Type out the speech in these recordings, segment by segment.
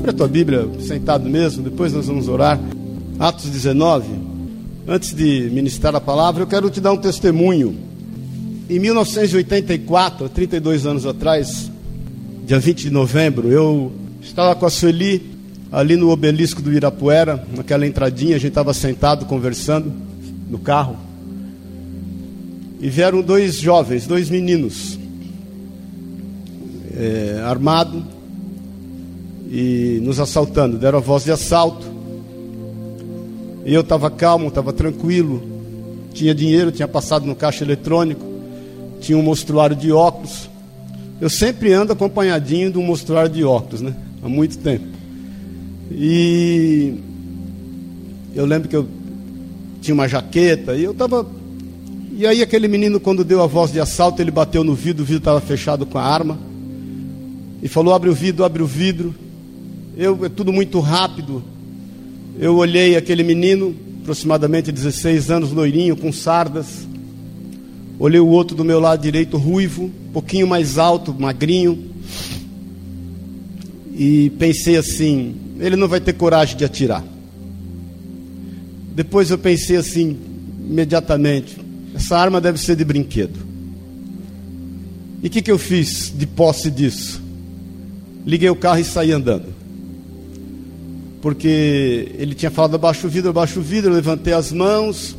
Abre a tua Bíblia, sentado mesmo, depois nós vamos orar. Atos 19. Antes de ministrar a palavra, eu quero te dar um testemunho. Em 1984, 32 anos atrás, dia 20 de novembro, eu estava com a Sueli ali no obelisco do Irapuera, naquela entradinha, a gente estava sentado conversando no carro. E vieram dois jovens, dois meninos, é, armados, e nos assaltando. Deram a voz de assalto. E eu estava calmo, estava tranquilo. Tinha dinheiro, tinha passado no caixa eletrônico. Tinha um mostruário de óculos. Eu sempre ando acompanhadinho de um mostruário de óculos, né? Há muito tempo. E eu lembro que eu tinha uma jaqueta e eu estava. E aí aquele menino, quando deu a voz de assalto, ele bateu no vidro, o vidro estava fechado com a arma. E falou: abre o vidro, abre o vidro. Eu, é tudo muito rápido. Eu olhei aquele menino, aproximadamente 16 anos, loirinho, com sardas. Olhei o outro do meu lado direito, ruivo, um pouquinho mais alto, magrinho. E pensei assim: ele não vai ter coragem de atirar. Depois eu pensei assim, imediatamente: essa arma deve ser de brinquedo. E o que, que eu fiz de posse disso? Liguei o carro e saí andando porque ele tinha falado abaixo o vidro, abaixo o vidro, eu levantei as mãos,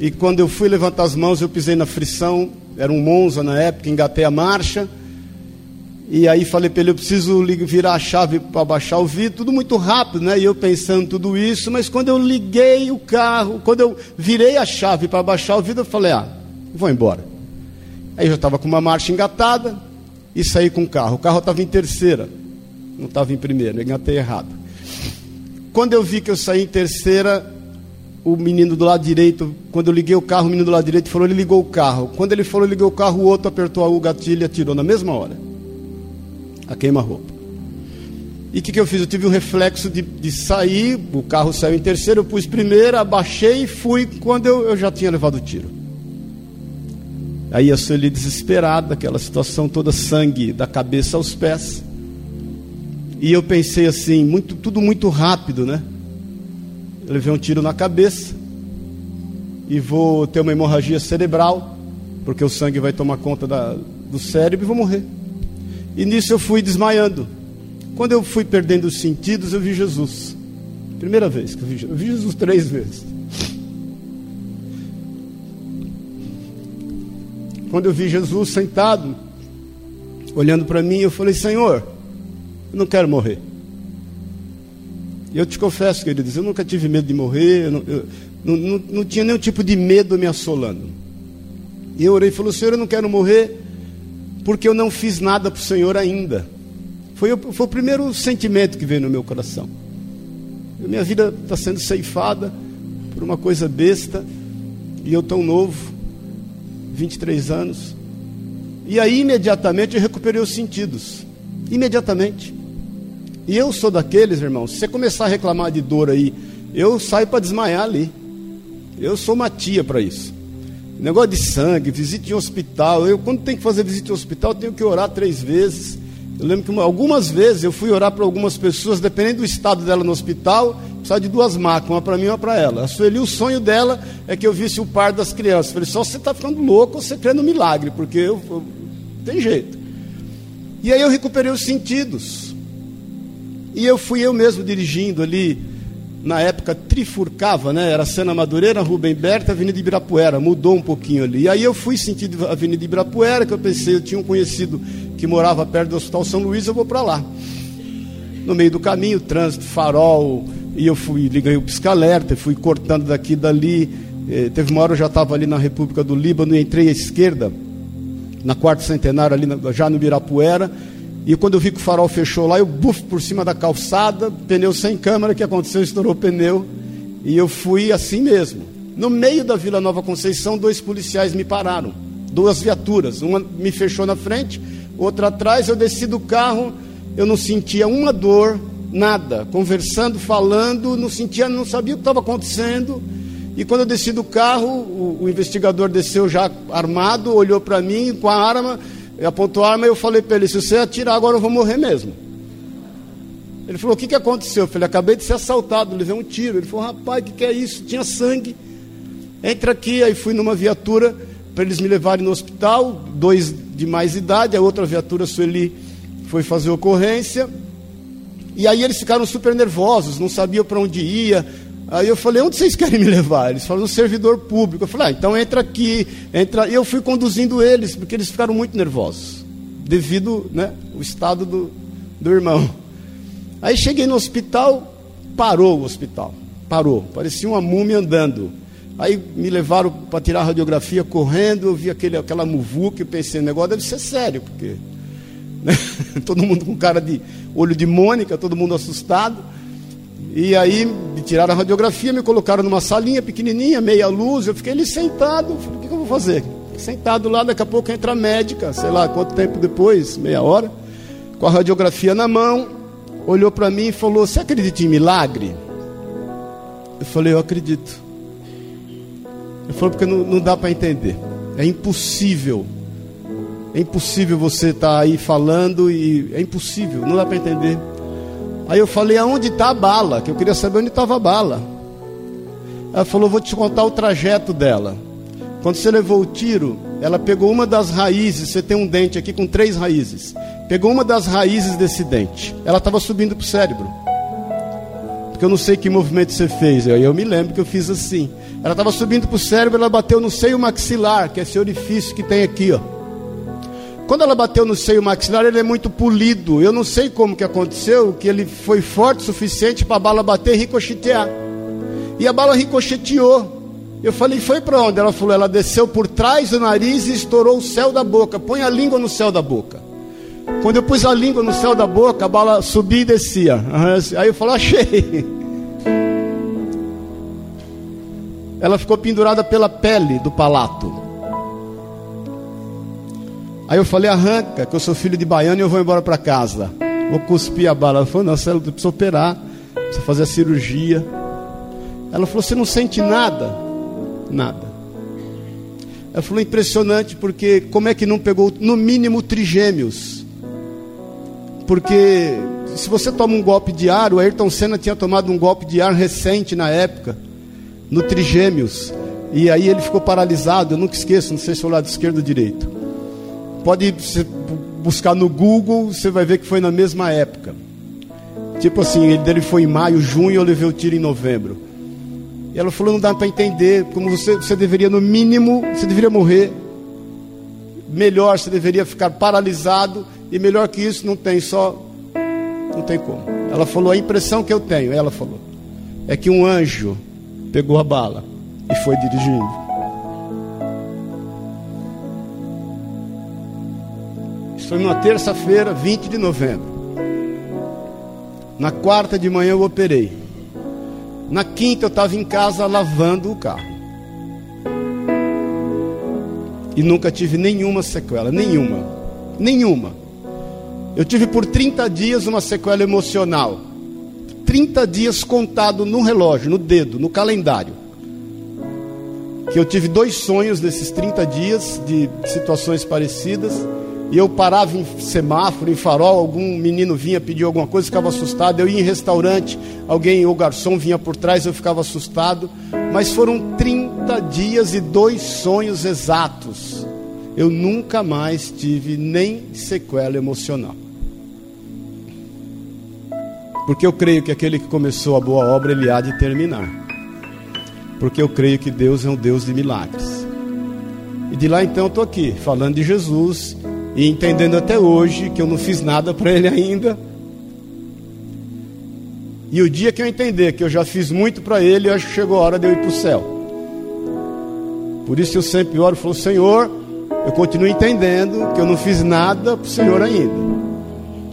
e quando eu fui levantar as mãos, eu pisei na frição, era um Monza na época, engatei a marcha, e aí falei para ele, eu preciso virar a chave para baixar o vidro, tudo muito rápido, né? E eu pensando tudo isso, mas quando eu liguei o carro, quando eu virei a chave para baixar o vidro, eu falei, ah, vou embora. Aí eu já estava com uma marcha engatada e saí com o carro. O carro estava em terceira, não estava em primeira, engatei errado. Quando eu vi que eu saí em terceira, o menino do lado direito, quando eu liguei o carro, o menino do lado direito falou, ele ligou o carro. Quando ele falou, ligou o carro, o outro apertou o gatilho e atirou na mesma hora. A queima-roupa. E o que, que eu fiz? Eu tive um reflexo de, de, sair, o carro saiu em terceiro, eu pus primeiro, abaixei e fui quando eu, eu já tinha levado o tiro. Aí eu sou ali desesperado, aquela situação toda, sangue da cabeça aos pés. E eu pensei assim, muito, tudo muito rápido, né? Eu levei um tiro na cabeça e vou ter uma hemorragia cerebral, porque o sangue vai tomar conta da, do cérebro e vou morrer. E nisso eu fui desmaiando. Quando eu fui perdendo os sentidos, eu vi Jesus. Primeira vez que eu vi Jesus. Eu vi Jesus três vezes. Quando eu vi Jesus sentado, olhando para mim, eu falei: Senhor, eu não quero morrer. Eu te confesso, queridos, eu nunca tive medo de morrer, eu não, eu, não, não, não, tinha nenhum tipo de medo me assolando. E eu orei e falei, Senhor, eu não quero morrer porque eu não fiz nada para o Senhor ainda. Foi, foi o primeiro sentimento que veio no meu coração. Minha vida está sendo ceifada por uma coisa besta, e eu tão novo, 23 anos. E aí, imediatamente, eu recuperei os sentidos. Imediatamente. E eu sou daqueles, irmãos, se você começar a reclamar de dor aí, eu saio para desmaiar ali. Eu sou uma tia para isso. Negócio de sangue, visite em hospital. Eu, quando tenho que fazer visita em hospital, tenho que orar três vezes. Eu lembro que uma, algumas vezes eu fui orar para algumas pessoas, dependendo do estado dela no hospital, precisava de duas macas, uma para mim e uma para ela. A Sueli, o sonho dela é que eu visse o par das crianças. Eu falei, só você está ficando louco ou você crê no milagre, porque eu, eu, tem jeito. E aí eu recuperei os sentidos. E eu fui eu mesmo dirigindo ali, na época trifurcava, né? Era Sena Madureira, Rubem Berta, Avenida Ibirapuera, mudou um pouquinho ali. E aí eu fui sentido Avenida Ibirapuera, que eu pensei, eu tinha um conhecido que morava perto do Hospital São Luís, eu vou para lá. No meio do caminho, trânsito, farol, e eu fui, liguei o pisca-alerta, fui cortando daqui e dali. Eh, teve uma hora eu já estava ali na República do Líbano, e entrei à esquerda, na quarta centenário, ali já no Ibirapuera e quando eu vi que o farol fechou lá, eu buf por cima da calçada, pneu sem câmera, que aconteceu? Estourou o pneu. E eu fui assim mesmo. No meio da Vila Nova Conceição, dois policiais me pararam. Duas viaturas. Uma me fechou na frente, outra atrás. Eu desci do carro, eu não sentia uma dor, nada. Conversando, falando, não sentia, não sabia o que estava acontecendo. E quando eu desci do carro, o, o investigador desceu já armado, olhou para mim com a arma ele apontou a arma e eu falei para ele: se você atirar agora eu vou morrer mesmo. Ele falou: O que, que aconteceu? Eu falei: Acabei de ser assaltado, levei um tiro. Ele falou: Rapaz, o que, que é isso? Tinha sangue. Entra aqui. Aí fui numa viatura para eles me levarem no hospital. Dois de mais idade, a outra viatura, Sueli, foi fazer ocorrência. E aí eles ficaram super nervosos, não sabiam para onde ia. Aí eu falei, onde vocês querem me levar? Eles falaram, no servidor público. Eu falei, ah, então entra aqui, entra. E eu fui conduzindo eles, porque eles ficaram muito nervosos, devido né, ao estado do, do irmão. Aí cheguei no hospital, parou o hospital. Parou. Parecia uma múmia andando. Aí me levaram para tirar a radiografia correndo, eu vi aquele, aquela muvuca, eu pensei, o negócio deve ser sério, porque né? todo mundo com cara de olho de Mônica, todo mundo assustado. E aí me tiraram a radiografia, me colocaram numa salinha pequenininha, meia luz, eu fiquei ali sentado, falei, o que, eu vou fazer? Sentado lá, daqui a pouco entra a médica, sei lá quanto tempo depois, meia hora, com a radiografia na mão, olhou para mim e falou: Você acredita em milagre? Eu falei: Eu acredito. Ele falou: Porque não, não dá para entender. É impossível. É impossível você estar tá aí falando e é impossível, não dá para entender. Aí eu falei: Aonde está a bala? Que eu queria saber onde estava a bala. Ela falou: Vou te contar o trajeto dela. Quando você levou o tiro, ela pegou uma das raízes. Você tem um dente aqui com três raízes pegou uma das raízes desse dente. Ela estava subindo para o cérebro. Porque eu não sei que movimento você fez. Eu, eu me lembro que eu fiz assim. Ela estava subindo para o cérebro, ela bateu no seio maxilar, que é esse orifício que tem aqui, ó. Quando ela bateu no seio maxilar, ele é muito polido. Eu não sei como que aconteceu, que ele foi forte o suficiente para a bala bater e ricochetear. E a bala ricocheteou. Eu falei, foi para onde? Ela falou, ela desceu por trás do nariz e estourou o céu da boca. Põe a língua no céu da boca. Quando eu pus a língua no céu da boca, a bala subia e descia. Aí eu falei, achei. Ela ficou pendurada pela pele do palato. Aí eu falei, arranca, que eu sou filho de baiano e eu vou embora para casa. Vou cuspir a bala. Ela falou, não, você precisa operar, precisa fazer a cirurgia. Ela falou, você não sente nada? Nada. Ela falou, impressionante, porque como é que não pegou, no mínimo, trigêmeos? Porque se você toma um golpe de ar, o Ayrton Senna tinha tomado um golpe de ar recente na época, no Trigêmeos. E aí ele ficou paralisado, eu nunca esqueço, não sei se é o lado esquerdo ou direito. Pode buscar no Google, você vai ver que foi na mesma época. Tipo assim, ele dele foi em maio, junho, eu levei o tiro em novembro. E ela falou, não dá para entender, como você, você deveria, no mínimo, você deveria morrer. Melhor, você deveria ficar paralisado e melhor que isso não tem só não tem como. Ela falou a impressão que eu tenho, ela falou, é que um anjo pegou a bala e foi dirigindo. Isso foi numa terça-feira, 20 de novembro. Na quarta de manhã eu operei. Na quinta eu estava em casa lavando o carro. E nunca tive nenhuma sequela, nenhuma. Nenhuma. Eu tive por 30 dias uma sequela emocional. 30 dias contado no relógio, no dedo, no calendário. Que eu tive dois sonhos nesses 30 dias de situações parecidas. E eu parava em semáforo, em farol, algum menino vinha pedir alguma coisa, ficava assustado. Eu ia em restaurante, alguém, o garçom vinha por trás, eu ficava assustado. Mas foram 30 dias e dois sonhos exatos. Eu nunca mais tive nem sequela emocional. Porque eu creio que aquele que começou a boa obra, ele há de terminar. Porque eu creio que Deus é um Deus de milagres. E de lá então eu estou aqui, falando de Jesus e entendendo até hoje que eu não fiz nada para ele ainda. E o dia que eu entender que eu já fiz muito para ele, eu acho que chegou a hora de eu ir para o céu. Por isso eu sempre oro e falo, Senhor, eu continuo entendendo que eu não fiz nada para o Senhor ainda.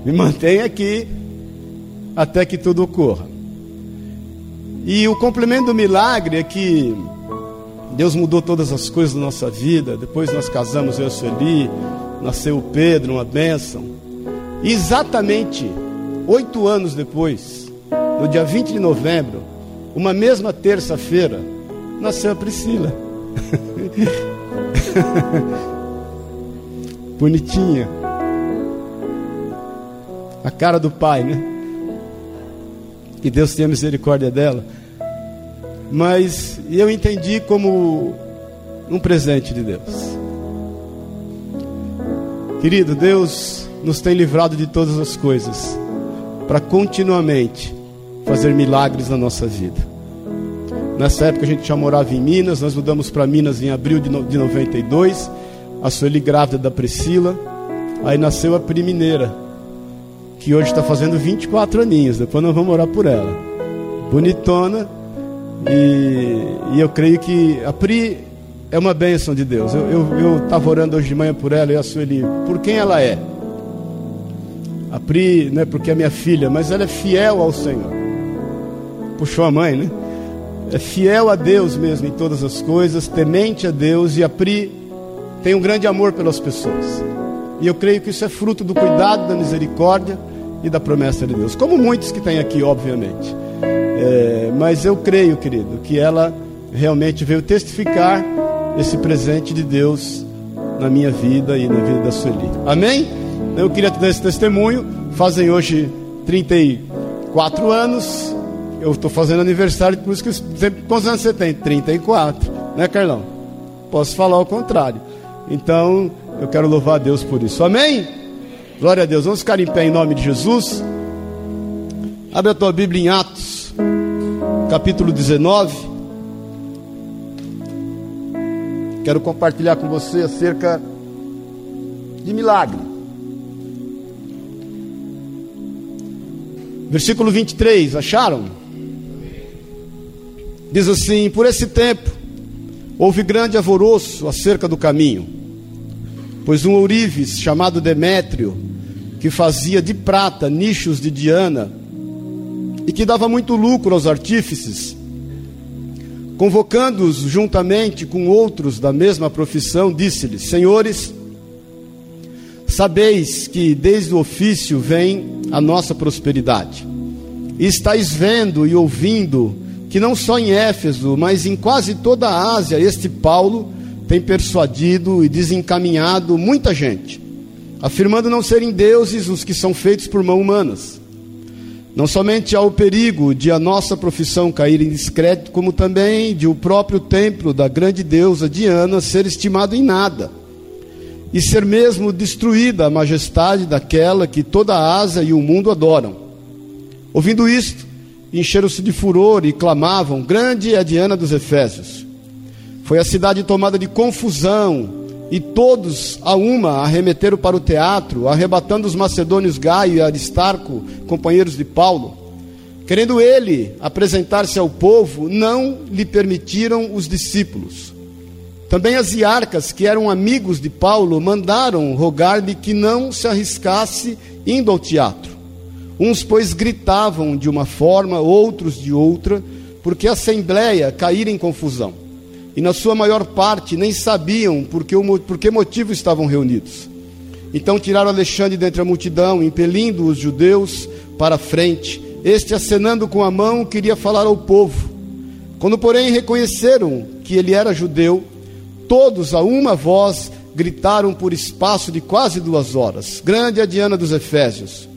Me mantenha aqui até que tudo ocorra. E o complemento do milagre é que Deus mudou todas as coisas da nossa vida. Depois nós casamos, eu e a Sueli, nasceu o Pedro, uma bênção. E exatamente oito anos depois, no dia 20 de novembro, uma mesma terça-feira, nasceu a Priscila. Bonitinha. A cara do pai, né? Que Deus tenha misericórdia dela. Mas eu entendi como um presente de Deus. Querido, Deus nos tem livrado de todas as coisas para continuamente fazer milagres na nossa vida. Nessa época a gente já morava em Minas, nós mudamos para Minas em abril de, no, de 92. A Sueli grávida da Priscila. Aí nasceu a Pri Mineira, que hoje está fazendo 24 aninhos. Depois nós vamos orar por ela. Bonitona. E, e eu creio que a Pri é uma bênção de Deus. Eu estava orando hoje de manhã por ela e a Sueli, por quem ela é. A Pri, não é porque é minha filha, mas ela é fiel ao Senhor. Puxou a mãe, né? é fiel a Deus mesmo em todas as coisas, temente a Deus e a Pri tem um grande amor pelas pessoas. E eu creio que isso é fruto do cuidado, da misericórdia e da promessa de Deus. Como muitos que tem aqui, obviamente. É, mas eu creio, querido, que ela realmente veio testificar esse presente de Deus na minha vida e na vida da Sueli. Amém? Eu queria te dar esse testemunho. Fazem hoje 34 anos eu estou fazendo aniversário, por isso que sempre, quantos anos você tem? 34, né, Carlão? Posso falar o contrário. Então, eu quero louvar a Deus por isso. Amém? Glória a Deus. Vamos ficar em pé em nome de Jesus. Abre a tua Bíblia em Atos, capítulo 19. Quero compartilhar com você acerca de milagre. Versículo 23, acharam? Diz assim: Por esse tempo houve grande alvoroço acerca do caminho, pois um ourives chamado Demétrio, que fazia de prata nichos de Diana e que dava muito lucro aos artífices, convocando-os juntamente com outros da mesma profissão, disse-lhes: Senhores, sabeis que desde o ofício vem a nossa prosperidade, e estáis vendo e ouvindo que não só em Éfeso, mas em quase toda a Ásia, este Paulo tem persuadido e desencaminhado muita gente, afirmando não serem deuses os que são feitos por mãos humanas. Não somente há o perigo de a nossa profissão cair em descrédito, como também de o próprio templo da grande deusa Diana ser estimado em nada, e ser mesmo destruída a majestade daquela que toda a Ásia e o mundo adoram. Ouvindo isto, encheram-se de furor e clamavam: Grande é a Diana dos Efésios. Foi a cidade tomada de confusão, e todos a uma arremeteram para o teatro, arrebatando os macedônios Gaio e Aristarco, companheiros de Paulo. Querendo ele apresentar-se ao povo, não lhe permitiram os discípulos. Também as iarcas, que eram amigos de Paulo, mandaram rogar-lhe que não se arriscasse indo ao teatro. Uns, pois, gritavam de uma forma, outros de outra, porque a assembleia caíra em confusão. E na sua maior parte nem sabiam por que, por que motivo estavam reunidos. Então tiraram Alexandre dentre a multidão, impelindo os judeus para a frente. Este, acenando com a mão, queria falar ao povo. Quando, porém, reconheceram que ele era judeu, todos a uma voz gritaram por espaço de quase duas horas: Grande é a Diana dos Efésios.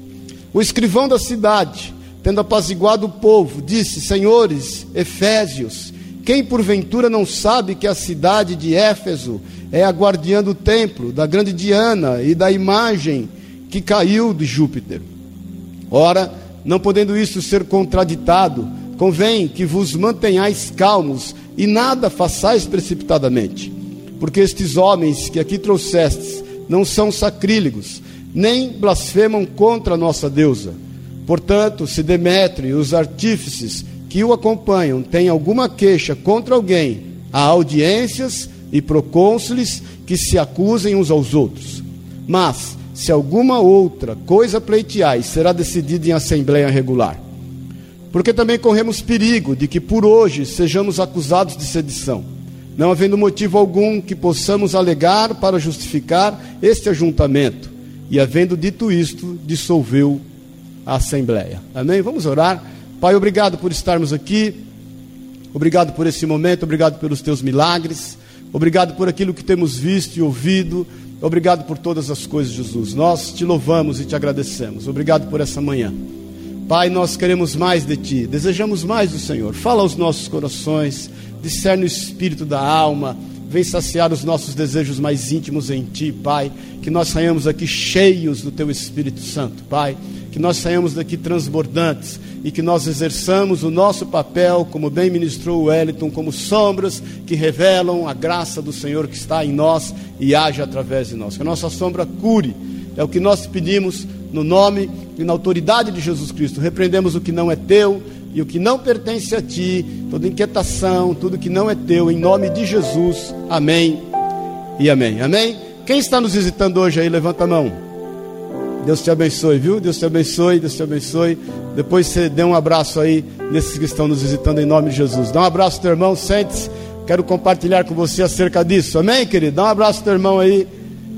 O escrivão da cidade, tendo apaziguado o povo, disse: Senhores, Efésios, quem porventura não sabe que a cidade de Éfeso é a guardiã do templo, da grande Diana e da imagem que caiu de Júpiter? Ora, não podendo isso ser contraditado, convém que vos mantenhais calmos e nada façais precipitadamente, porque estes homens que aqui trouxestes não são sacrílegos, nem blasfemam contra a nossa deusa. Portanto, se Demétrio e os artífices que o acompanham têm alguma queixa contra alguém, há audiências e procônsules que se acusem uns aos outros. Mas, se alguma outra coisa pleiteais, será decidida em assembleia regular. Porque também corremos perigo de que por hoje sejamos acusados de sedição, não havendo motivo algum que possamos alegar para justificar este ajuntamento e, havendo dito isto, dissolveu a assembleia. Amém? Vamos orar. Pai, obrigado por estarmos aqui. Obrigado por esse momento, obrigado pelos teus milagres. Obrigado por aquilo que temos visto e ouvido. Obrigado por todas as coisas, Jesus. Nós te louvamos e te agradecemos. Obrigado por essa manhã. Pai, nós queremos mais de Ti, desejamos mais do Senhor. Fala aos nossos corações, discerne o espírito da alma, vem saciar os nossos desejos mais íntimos em Ti, Pai. Que nós saiamos aqui cheios do Teu Espírito Santo, Pai. Que nós saiamos daqui transbordantes e que nós exerçamos o nosso papel, como bem ministrou o Wellington, como sombras que revelam a graça do Senhor que está em nós e age através de nós. Que a nossa sombra cure, é o que nós pedimos no nome e na autoridade de Jesus Cristo. Repreendemos o que não é teu e o que não pertence a ti, toda inquietação, tudo que não é teu, em nome de Jesus. Amém e amém. Amém? Quem está nos visitando hoje aí, levanta a mão. Deus te abençoe, viu? Deus te abençoe, Deus te abençoe. Depois você dê um abraço aí nesses que estão nos visitando em nome de Jesus. Dá um abraço, teu irmão, sente-se. Quero compartilhar com você acerca disso. Amém, querido? Dá um abraço, teu irmão aí,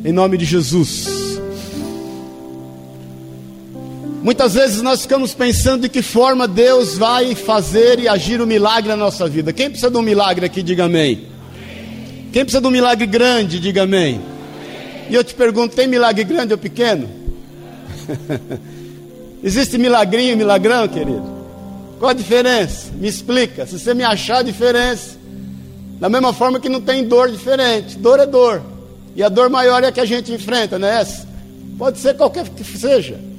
em nome de Jesus. Muitas vezes nós ficamos pensando de que forma Deus vai fazer e agir o um milagre na nossa vida. Quem precisa de um milagre aqui, diga amém. Quem precisa de um milagre grande, diga amém. E eu te pergunto: tem milagre grande ou pequeno? Existe milagrinho e milagrão, querido? Qual a diferença? Me explica. Se você me achar a diferença, da mesma forma que não tem dor diferente. Dor é dor. E a dor maior é a que a gente enfrenta, não é essa? Pode ser qualquer que seja.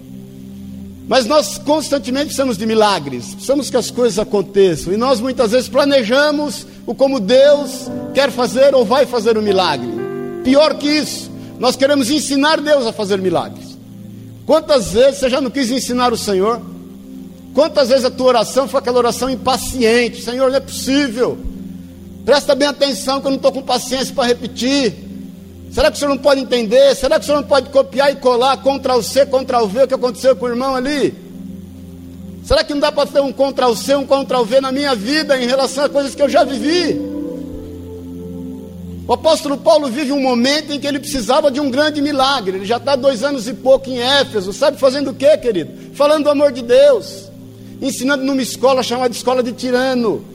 Mas nós constantemente precisamos de milagres, precisamos que as coisas aconteçam. E nós muitas vezes planejamos o como Deus quer fazer ou vai fazer o um milagre. Pior que isso, nós queremos ensinar Deus a fazer milagres. Quantas vezes você já não quis ensinar o Senhor? Quantas vezes a tua oração foi aquela oração impaciente? Senhor, não é possível. Presta bem atenção que eu não estou com paciência para repetir. Será que o senhor não pode entender? Será que o senhor não pode copiar e colar contra o C, contra o V o que aconteceu com o irmão ali? Será que não dá para ter um contra o C, um contra o V na minha vida em relação a coisas que eu já vivi? O apóstolo Paulo vive um momento em que ele precisava de um grande milagre. Ele já está dois anos e pouco em Éfeso. Sabe fazendo o que, querido? Falando do amor de Deus. Ensinando numa escola chamada Escola de Tirano.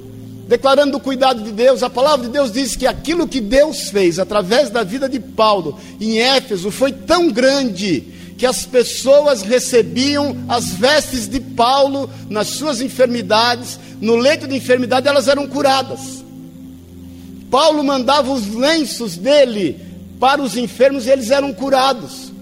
Declarando o cuidado de Deus. A palavra de Deus diz que aquilo que Deus fez através da vida de Paulo em Éfeso foi tão grande que as pessoas recebiam as vestes de Paulo nas suas enfermidades. No leito de enfermidade elas eram curadas. Paulo mandava os lenços dele para os enfermos e eles eram curados.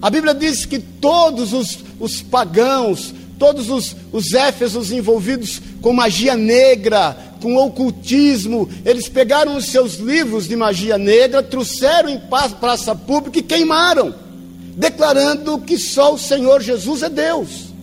A Bíblia diz que todos os, os pagãos, todos os, os éfesos envolvidos com magia negra, com ocultismo, eles pegaram os seus livros de magia negra, trouxeram em praça pública e queimaram, declarando que só o Senhor Jesus é Deus.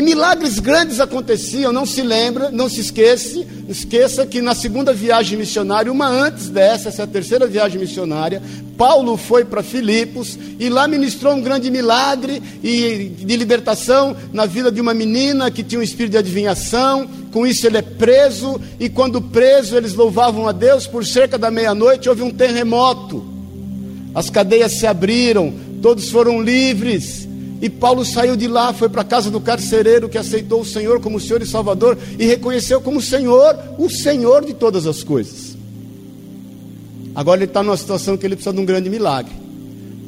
E milagres grandes aconteciam, não se lembra, não se esqueça, esqueça que na segunda viagem missionária, uma antes dessa, essa é terceira viagem missionária, Paulo foi para Filipos e lá ministrou um grande milagre e de libertação na vida de uma menina que tinha um espírito de adivinhação. Com isso ele é preso e quando preso eles louvavam a Deus por cerca da meia-noite houve um terremoto. As cadeias se abriram, todos foram livres. E Paulo saiu de lá, foi para a casa do carcereiro que aceitou o Senhor como Senhor e Salvador e reconheceu como Senhor, o Senhor de todas as coisas. Agora ele está numa situação que ele precisa de um grande milagre.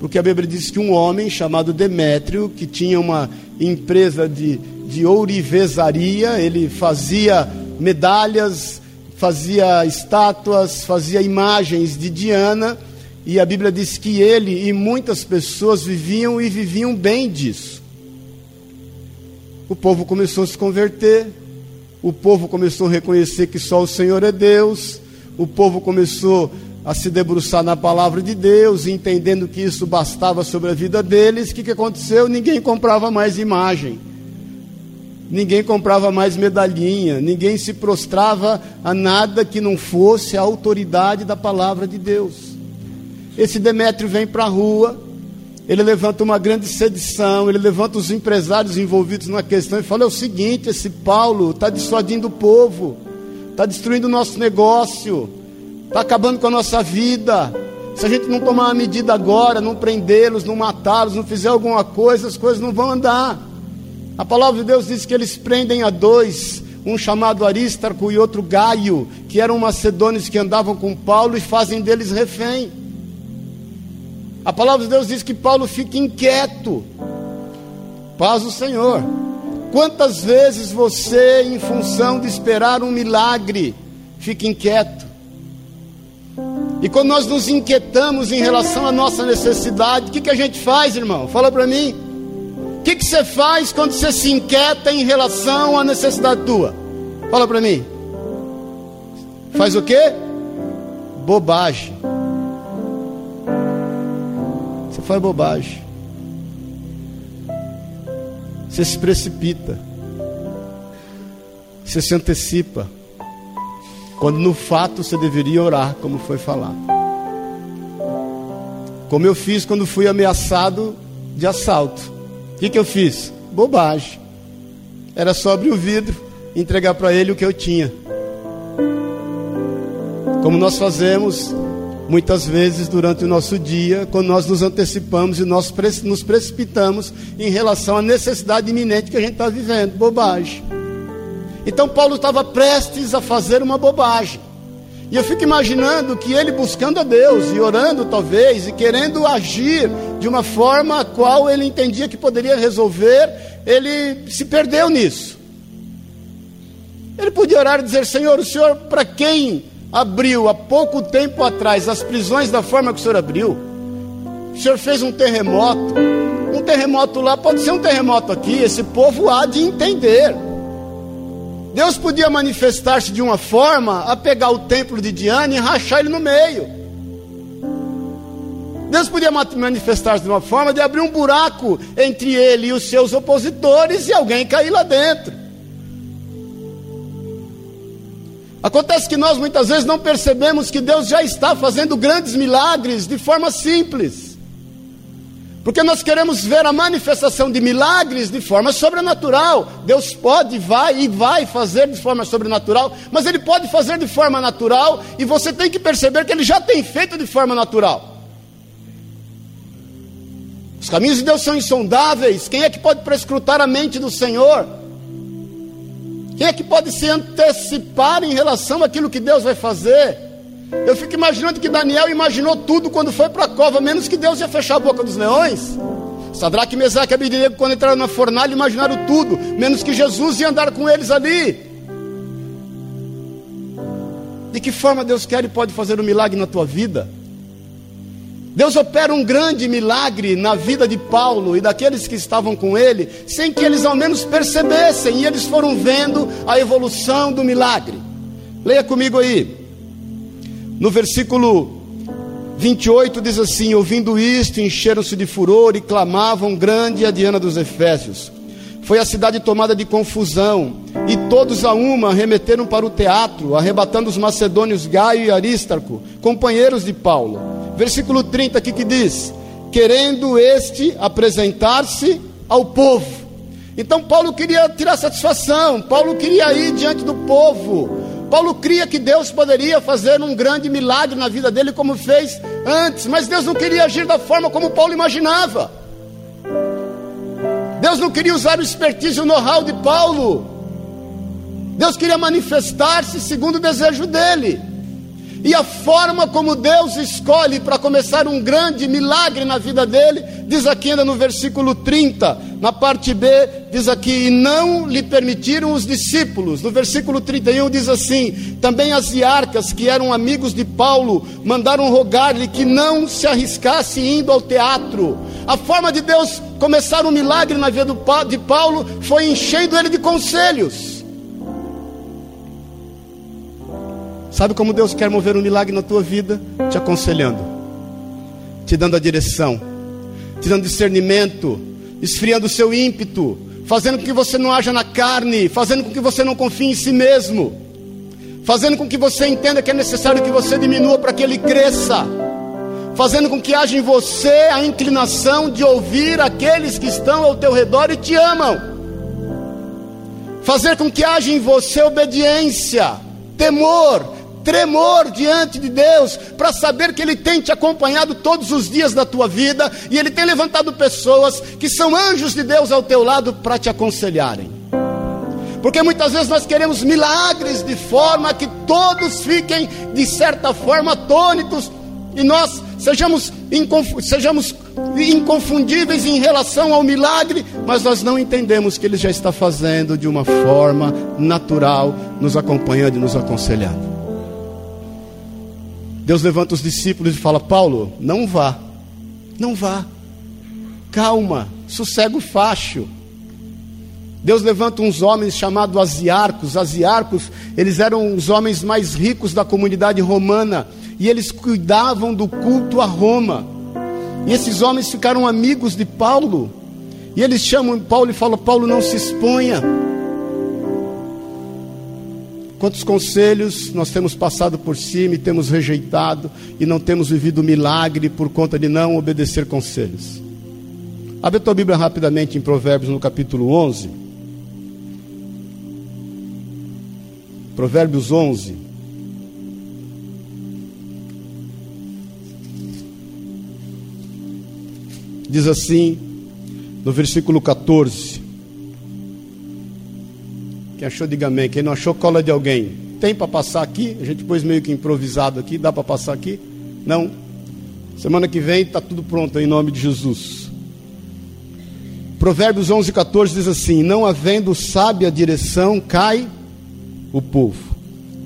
Porque a Bíblia diz que um homem chamado Demétrio, que tinha uma empresa de, de ourivesaria, ele fazia medalhas, fazia estátuas, fazia imagens de Diana e a Bíblia diz que ele e muitas pessoas viviam e viviam bem disso. O povo começou a se converter, o povo começou a reconhecer que só o Senhor é Deus, o povo começou a se debruçar na palavra de Deus, entendendo que isso bastava sobre a vida deles. O que, que aconteceu? Ninguém comprava mais imagem, ninguém comprava mais medalhinha, ninguém se prostrava a nada que não fosse a autoridade da palavra de Deus. Esse Demétrio vem para a rua, ele levanta uma grande sedição, ele levanta os empresários envolvidos na questão e fala: é o seguinte, esse Paulo está dissuadindo o povo, está destruindo o nosso negócio, está acabando com a nossa vida. Se a gente não tomar uma medida agora, não prendê-los, não matá-los, não fizer alguma coisa, as coisas não vão andar. A palavra de Deus diz que eles prendem a dois, um chamado Aristarco e outro Gaio, que eram macedônios que andavam com Paulo e fazem deles refém. A palavra de Deus diz que Paulo fica inquieto. Paz do Senhor. Quantas vezes você, em função de esperar um milagre, fica inquieto? E quando nós nos inquietamos em relação à nossa necessidade, o que, que a gente faz, irmão? Fala para mim. O que, que você faz quando você se inquieta em relação à necessidade tua? Fala para mim. Faz o quê? Bobagem. Você faz bobagem. Você se precipita. Você se antecipa. Quando no fato você deveria orar, como foi falado. Como eu fiz quando fui ameaçado de assalto. O que, que eu fiz? Bobagem. Era só abrir o vidro e entregar para ele o que eu tinha. Como nós fazemos muitas vezes durante o nosso dia, quando nós nos antecipamos e nós nos precipitamos em relação à necessidade iminente que a gente está vivendo. Bobagem. Então Paulo estava prestes a fazer uma bobagem. E eu fico imaginando que ele buscando a Deus e orando talvez e querendo agir de uma forma a qual ele entendia que poderia resolver, ele se perdeu nisso. Ele podia orar e dizer: Senhor, o Senhor, para quem abriu há pouco tempo atrás as prisões da forma que o Senhor abriu, o Senhor fez um terremoto. Um terremoto lá pode ser um terremoto aqui, esse povo há de entender. Deus podia manifestar-se de uma forma a pegar o templo de Diana e rachar ele no meio. Deus podia manifestar-se de uma forma de abrir um buraco entre ele e os seus opositores e alguém cair lá dentro. Acontece que nós muitas vezes não percebemos que Deus já está fazendo grandes milagres de forma simples. Porque nós queremos ver a manifestação de milagres de forma sobrenatural. Deus pode, vai e vai fazer de forma sobrenatural, mas Ele pode fazer de forma natural e você tem que perceber que Ele já tem feito de forma natural. Os caminhos de Deus são insondáveis. Quem é que pode prescrutar a mente do Senhor? Quem é que pode se antecipar em relação àquilo que Deus vai fazer? Eu fico imaginando que Daniel imaginou tudo quando foi para a cova, menos que Deus ia fechar a boca dos leões. Sadraque, Mesaque e Abednego, quando entraram na fornalha, imaginaram tudo, menos que Jesus ia andar com eles ali. De que forma Deus quer e pode fazer um milagre na tua vida? Deus opera um grande milagre na vida de Paulo e daqueles que estavam com ele, sem que eles ao menos percebessem, e eles foram vendo a evolução do milagre. Leia comigo aí. No versículo 28 diz assim: Ouvindo isto, encheram-se de furor e clamavam grande a Diana dos Efésios. Foi a cidade tomada de confusão, e todos a uma remeteram para o teatro, arrebatando os macedônios Gaio e Aristarco, companheiros de Paulo. Versículo 30 aqui que diz: Querendo este apresentar-se ao povo. Então Paulo queria tirar satisfação, Paulo queria ir diante do povo, Paulo cria que Deus poderia fazer um grande milagre na vida dele, como fez antes, mas Deus não queria agir da forma como Paulo imaginava. Deus não queria usar o expertise e o know-how de Paulo. Deus queria manifestar-se segundo o desejo dele. E a forma como Deus escolhe para começar um grande milagre na vida dele, diz aqui ainda no versículo 30, na parte B, diz aqui: E não lhe permitiram os discípulos. No versículo 31 diz assim: Também as iarcas, que eram amigos de Paulo, mandaram rogar-lhe que não se arriscasse indo ao teatro. A forma de Deus começar um milagre na vida de Paulo foi enchendo ele de conselhos. Sabe como Deus quer mover um milagre na tua vida? Te aconselhando, te dando a direção, te dando discernimento, esfriando o seu ímpeto, fazendo com que você não haja na carne, fazendo com que você não confie em si mesmo, fazendo com que você entenda que é necessário que você diminua para que ele cresça, fazendo com que haja em você a inclinação de ouvir aqueles que estão ao teu redor e te amam, fazer com que haja em você obediência, temor, tremor diante de Deus, para saber que Ele tem te acompanhado todos os dias da tua vida e Ele tem levantado pessoas que são anjos de Deus ao teu lado para te aconselharem. Porque muitas vezes nós queremos milagres de forma que todos fiquem, de certa forma, atônitos E nós sejamos, inconf sejamos inconfundíveis em relação ao milagre, mas nós não entendemos que Ele já está fazendo de uma forma natural, nos acompanhando e nos aconselhando. Deus levanta os discípulos e fala: Paulo, não vá, não vá, calma, sossego facho. Deus levanta uns homens chamados asiarcos. Asiarcos, eles eram os homens mais ricos da comunidade romana e eles cuidavam do culto a Roma. E esses homens ficaram amigos de Paulo. E eles chamam Paulo e falam: Paulo, não se exponha. Quantos conselhos nós temos passado por cima e temos rejeitado e não temos vivido milagre por conta de não obedecer conselhos? Abre a tua Bíblia rapidamente em Provérbios no capítulo 11. Provérbios 11. Diz assim, no versículo 14: quem achou, diga amém. Quem não achou, cola de alguém. Tem para passar aqui? A gente pôs meio que improvisado aqui. Dá para passar aqui? Não. Semana que vem está tudo pronto em nome de Jesus. Provérbios 11, 14 diz assim: Não havendo sábia direção, cai o povo,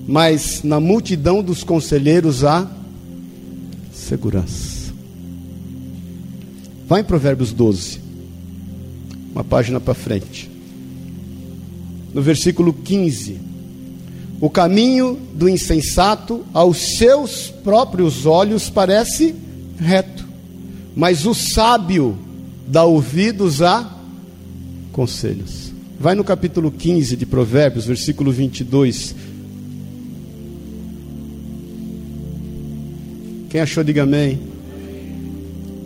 mas na multidão dos conselheiros há segurança. Vai em Provérbios 12, uma página para frente no versículo 15: O caminho do insensato aos seus próprios olhos parece reto, mas o sábio dá ouvidos a conselhos. Vai no capítulo 15 de Provérbios, versículo 22. Quem achou, diga amém.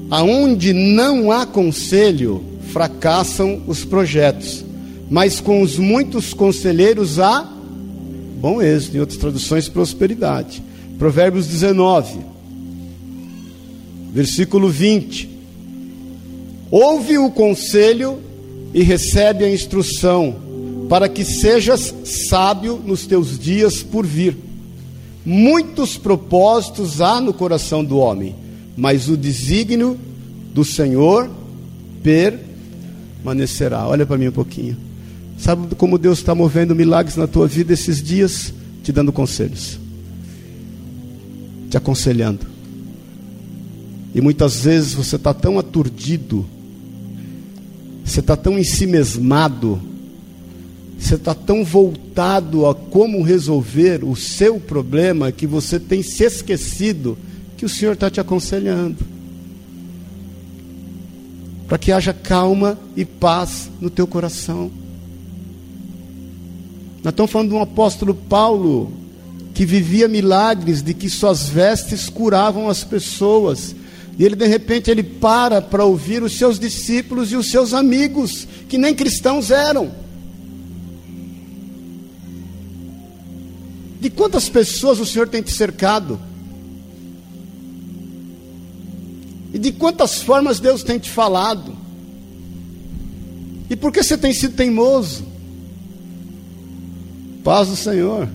Aonde não há conselho, fracassam os projetos mas com os muitos conselheiros há bom êxito, em outras traduções, prosperidade. Provérbios 19, versículo 20. Ouve o conselho e recebe a instrução, para que sejas sábio nos teus dias por vir. Muitos propósitos há no coração do homem, mas o desígnio do Senhor permanecerá. Olha para mim um pouquinho. Sabe como Deus está movendo milagres na tua vida esses dias? Te dando conselhos, te aconselhando. E muitas vezes você está tão aturdido, você está tão ensimesmado, você está tão voltado a como resolver o seu problema que você tem se esquecido que o Senhor está te aconselhando. Para que haja calma e paz no teu coração. Nós estamos falando de um apóstolo Paulo que vivia milagres de que suas vestes curavam as pessoas. E ele de repente ele para para ouvir os seus discípulos e os seus amigos, que nem cristãos eram. De quantas pessoas o Senhor tem te cercado? E de quantas formas Deus tem te falado? E por que você tem sido teimoso? Paz do Senhor.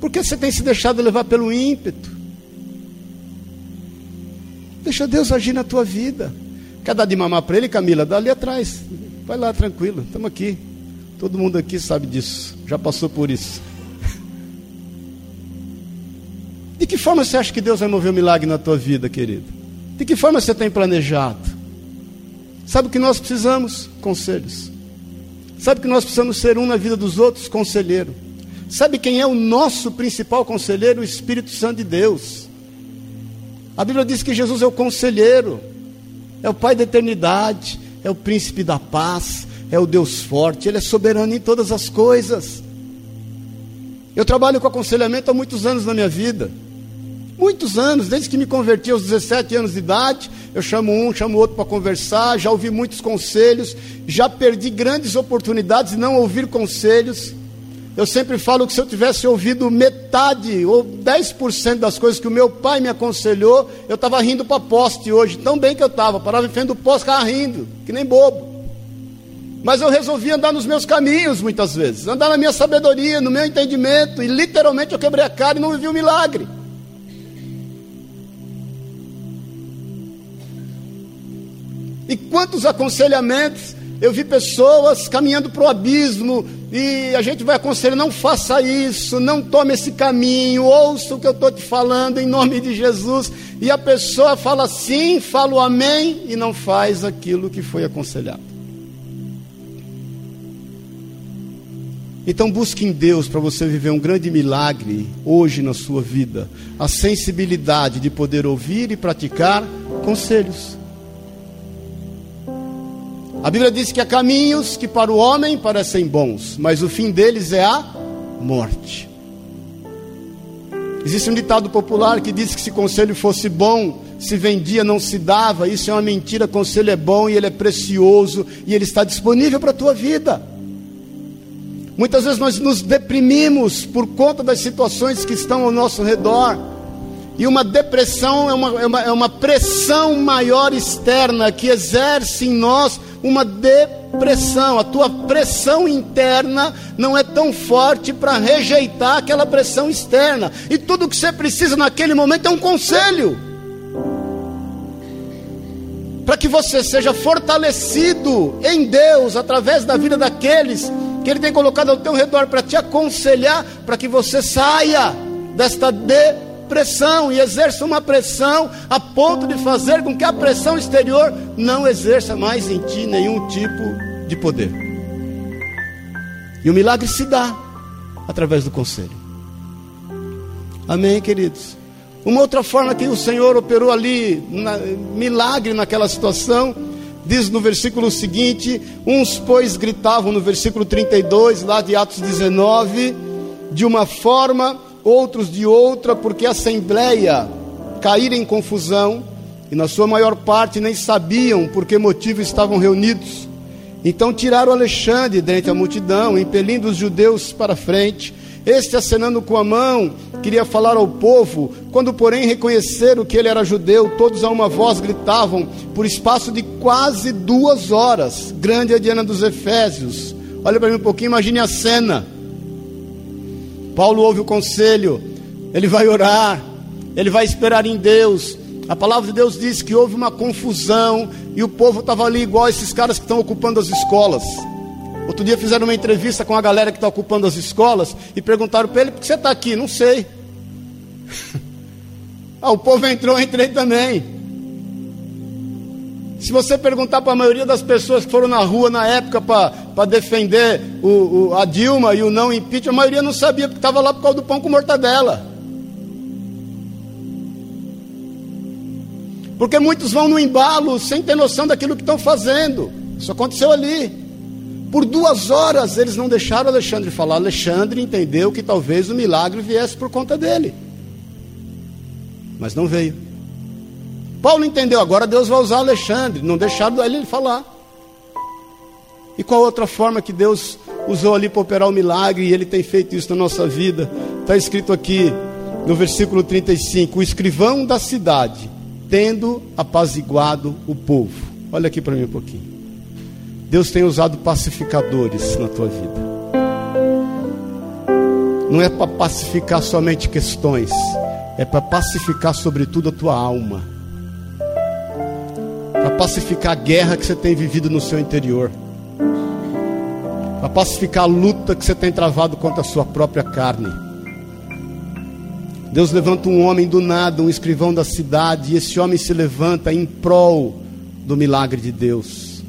Por que você tem se deixado levar pelo ímpeto? Deixa Deus agir na tua vida. Quer dar de mamar para ele, Camila? Dá ali atrás. Vai lá, tranquilo. Estamos aqui. Todo mundo aqui sabe disso. Já passou por isso. De que forma você acha que Deus vai mover um milagre na tua vida, querido? De que forma você tem planejado? Sabe o que nós precisamos? Conselhos. Sabe que nós precisamos ser um na vida dos outros? Conselheiro. Sabe quem é o nosso principal conselheiro? O Espírito Santo de Deus. A Bíblia diz que Jesus é o conselheiro, é o Pai da eternidade, é o príncipe da paz, é o Deus forte, Ele é soberano em todas as coisas. Eu trabalho com aconselhamento há muitos anos na minha vida. Muitos anos, desde que me converti aos 17 anos de idade, eu chamo um, chamo outro para conversar, já ouvi muitos conselhos, já perdi grandes oportunidades de não ouvir conselhos. Eu sempre falo que se eu tivesse ouvido metade ou 10% das coisas que o meu pai me aconselhou, eu estava rindo para poste hoje, tão bem que eu estava, parava em frente do poste, ficava rindo, que nem bobo. Mas eu resolvi andar nos meus caminhos muitas vezes, andar na minha sabedoria, no meu entendimento, e literalmente eu quebrei a cara e não vivi o um milagre. E quantos aconselhamentos eu vi pessoas caminhando para o abismo e a gente vai aconselhar: não faça isso, não tome esse caminho, ouça o que eu estou te falando em nome de Jesus. E a pessoa fala sim, fala o amém e não faz aquilo que foi aconselhado. Então busque em Deus para você viver um grande milagre hoje na sua vida, a sensibilidade de poder ouvir e praticar conselhos. A Bíblia diz que há caminhos que para o homem parecem bons, mas o fim deles é a morte. Existe um ditado popular que diz que se conselho fosse bom, se vendia, não se dava. Isso é uma mentira. Conselho é bom e ele é precioso e ele está disponível para a tua vida. Muitas vezes nós nos deprimimos por conta das situações que estão ao nosso redor. E uma depressão é uma, é uma, é uma pressão maior externa que exerce em nós uma depressão. A tua pressão interna não é tão forte para rejeitar aquela pressão externa. E tudo que você precisa naquele momento é um conselho. Para que você seja fortalecido em Deus através da vida daqueles que Ele tem colocado ao teu redor para te aconselhar, para que você saia desta depressão pressão e exerça uma pressão a ponto de fazer com que a pressão exterior não exerça mais em ti nenhum tipo de poder. E o milagre se dá através do conselho. Amém, queridos? Uma outra forma que o Senhor operou ali, na, milagre naquela situação, diz no versículo seguinte: uns, pois, gritavam no versículo 32, lá de Atos 19, de uma forma outros de outra, porque a assembleia caíra em confusão e, na sua maior parte, nem sabiam por que motivo estavam reunidos. Então tiraram Alexandre dentre a multidão, impelindo os judeus para frente. Este, acenando com a mão, queria falar ao povo. Quando, porém, reconheceram que ele era judeu, todos a uma voz gritavam, por espaço de quase duas horas. Grande a Diana dos Efésios. Olha para mim um pouquinho, imagine a cena. Paulo ouve o conselho, ele vai orar, ele vai esperar em Deus. A palavra de Deus diz que houve uma confusão e o povo estava ali igual esses caras que estão ocupando as escolas. Outro dia fizeram uma entrevista com a galera que está ocupando as escolas e perguntaram para ele: por que você está aqui? Não sei. ah, o povo entrou, entrei também. Se você perguntar para a maioria das pessoas que foram na rua na época para defender o, o, a Dilma e o não impeachment, a maioria não sabia, porque estava lá por causa do pão com mortadela. Porque muitos vão no embalo sem ter noção daquilo que estão fazendo. Isso aconteceu ali. Por duas horas eles não deixaram Alexandre falar. Alexandre entendeu que talvez o milagre viesse por conta dele. Mas não veio. Paulo entendeu, agora Deus vai usar Alexandre, não deixaram ele falar. E qual outra forma que Deus usou ali para operar o milagre e ele tem feito isso na nossa vida? Está escrito aqui no versículo 35: O escrivão da cidade, tendo apaziguado o povo. Olha aqui para mim um pouquinho. Deus tem usado pacificadores na tua vida. Não é para pacificar somente questões, é para pacificar, sobretudo, a tua alma para pacificar a guerra que você tem vivido no seu interior, para pacificar a luta que você tem travado contra a sua própria carne. Deus levanta um homem do nada, um escrivão da cidade, e esse homem se levanta em prol do milagre de Deus.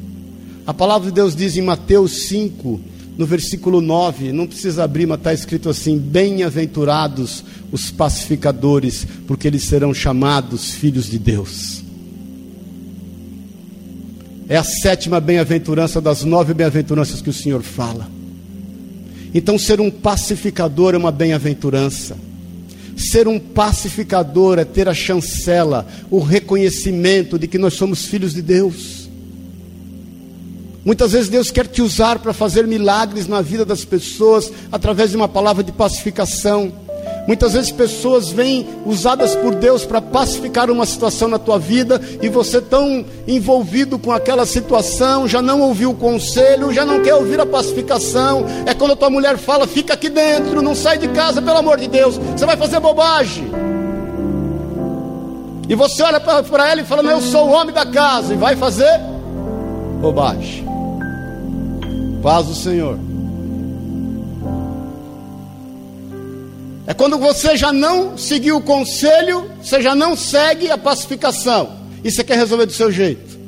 A palavra de Deus diz em Mateus 5, no versículo 9, não precisa abrir, mas está escrito assim: Bem-aventurados os pacificadores, porque eles serão chamados filhos de Deus. É a sétima bem-aventurança das nove bem-aventuranças que o Senhor fala. Então, ser um pacificador é uma bem-aventurança. Ser um pacificador é ter a chancela, o reconhecimento de que nós somos filhos de Deus. Muitas vezes Deus quer te usar para fazer milagres na vida das pessoas através de uma palavra de pacificação. Muitas vezes pessoas vêm usadas por Deus para pacificar uma situação na tua vida e você tão envolvido com aquela situação, já não ouviu o conselho, já não quer ouvir a pacificação. É quando a tua mulher fala: "Fica aqui dentro, não sai de casa, pelo amor de Deus, você vai fazer bobagem". E você olha para ela e fala: "Não, eu sou o homem da casa" e vai fazer bobagem. Paz do Senhor. É quando você já não seguiu o conselho, você já não segue a pacificação. E você quer resolver do seu jeito,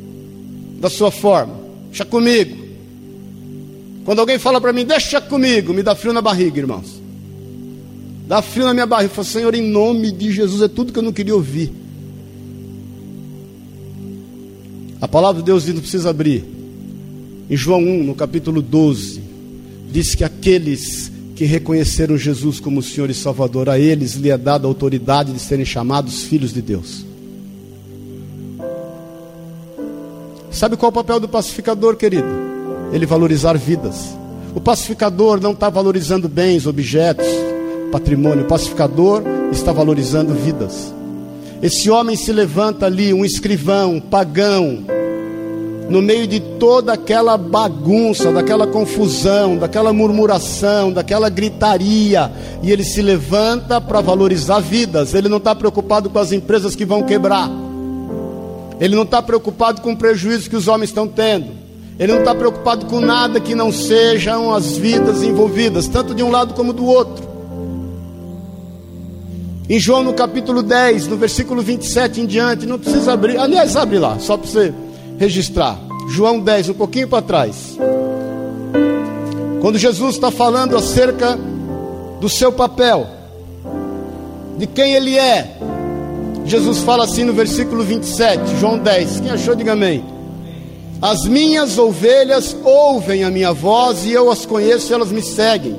da sua forma. Deixa comigo. Quando alguém fala para mim, deixa comigo, me dá frio na barriga, irmãos. Dá frio na minha barriga. Eu falo, Senhor, em nome de Jesus, é tudo que eu não queria ouvir. A palavra de Deus não precisa abrir. Em João 1, no capítulo 12, diz que aqueles que reconheceram Jesus como Senhor e Salvador, a eles lhe é dada a autoridade de serem chamados filhos de Deus. Sabe qual é o papel do pacificador, querido? Ele valorizar vidas. O pacificador não está valorizando bens, objetos, patrimônio. O pacificador está valorizando vidas. Esse homem se levanta ali, um escrivão, um pagão, no meio de toda aquela bagunça, daquela confusão, daquela murmuração, daquela gritaria, e ele se levanta para valorizar vidas. Ele não está preocupado com as empresas que vão quebrar, ele não está preocupado com o prejuízo que os homens estão tendo, ele não está preocupado com nada que não sejam as vidas envolvidas, tanto de um lado como do outro. Em João no capítulo 10, no versículo 27 em diante, não precisa abrir. Aliás, abre lá, só para você registrar. João 10, um pouquinho para trás. Quando Jesus está falando acerca do seu papel, de quem ele é, Jesus fala assim no versículo 27, João 10. Quem achou, diga amém. As minhas ovelhas ouvem a minha voz e eu as conheço e elas me seguem.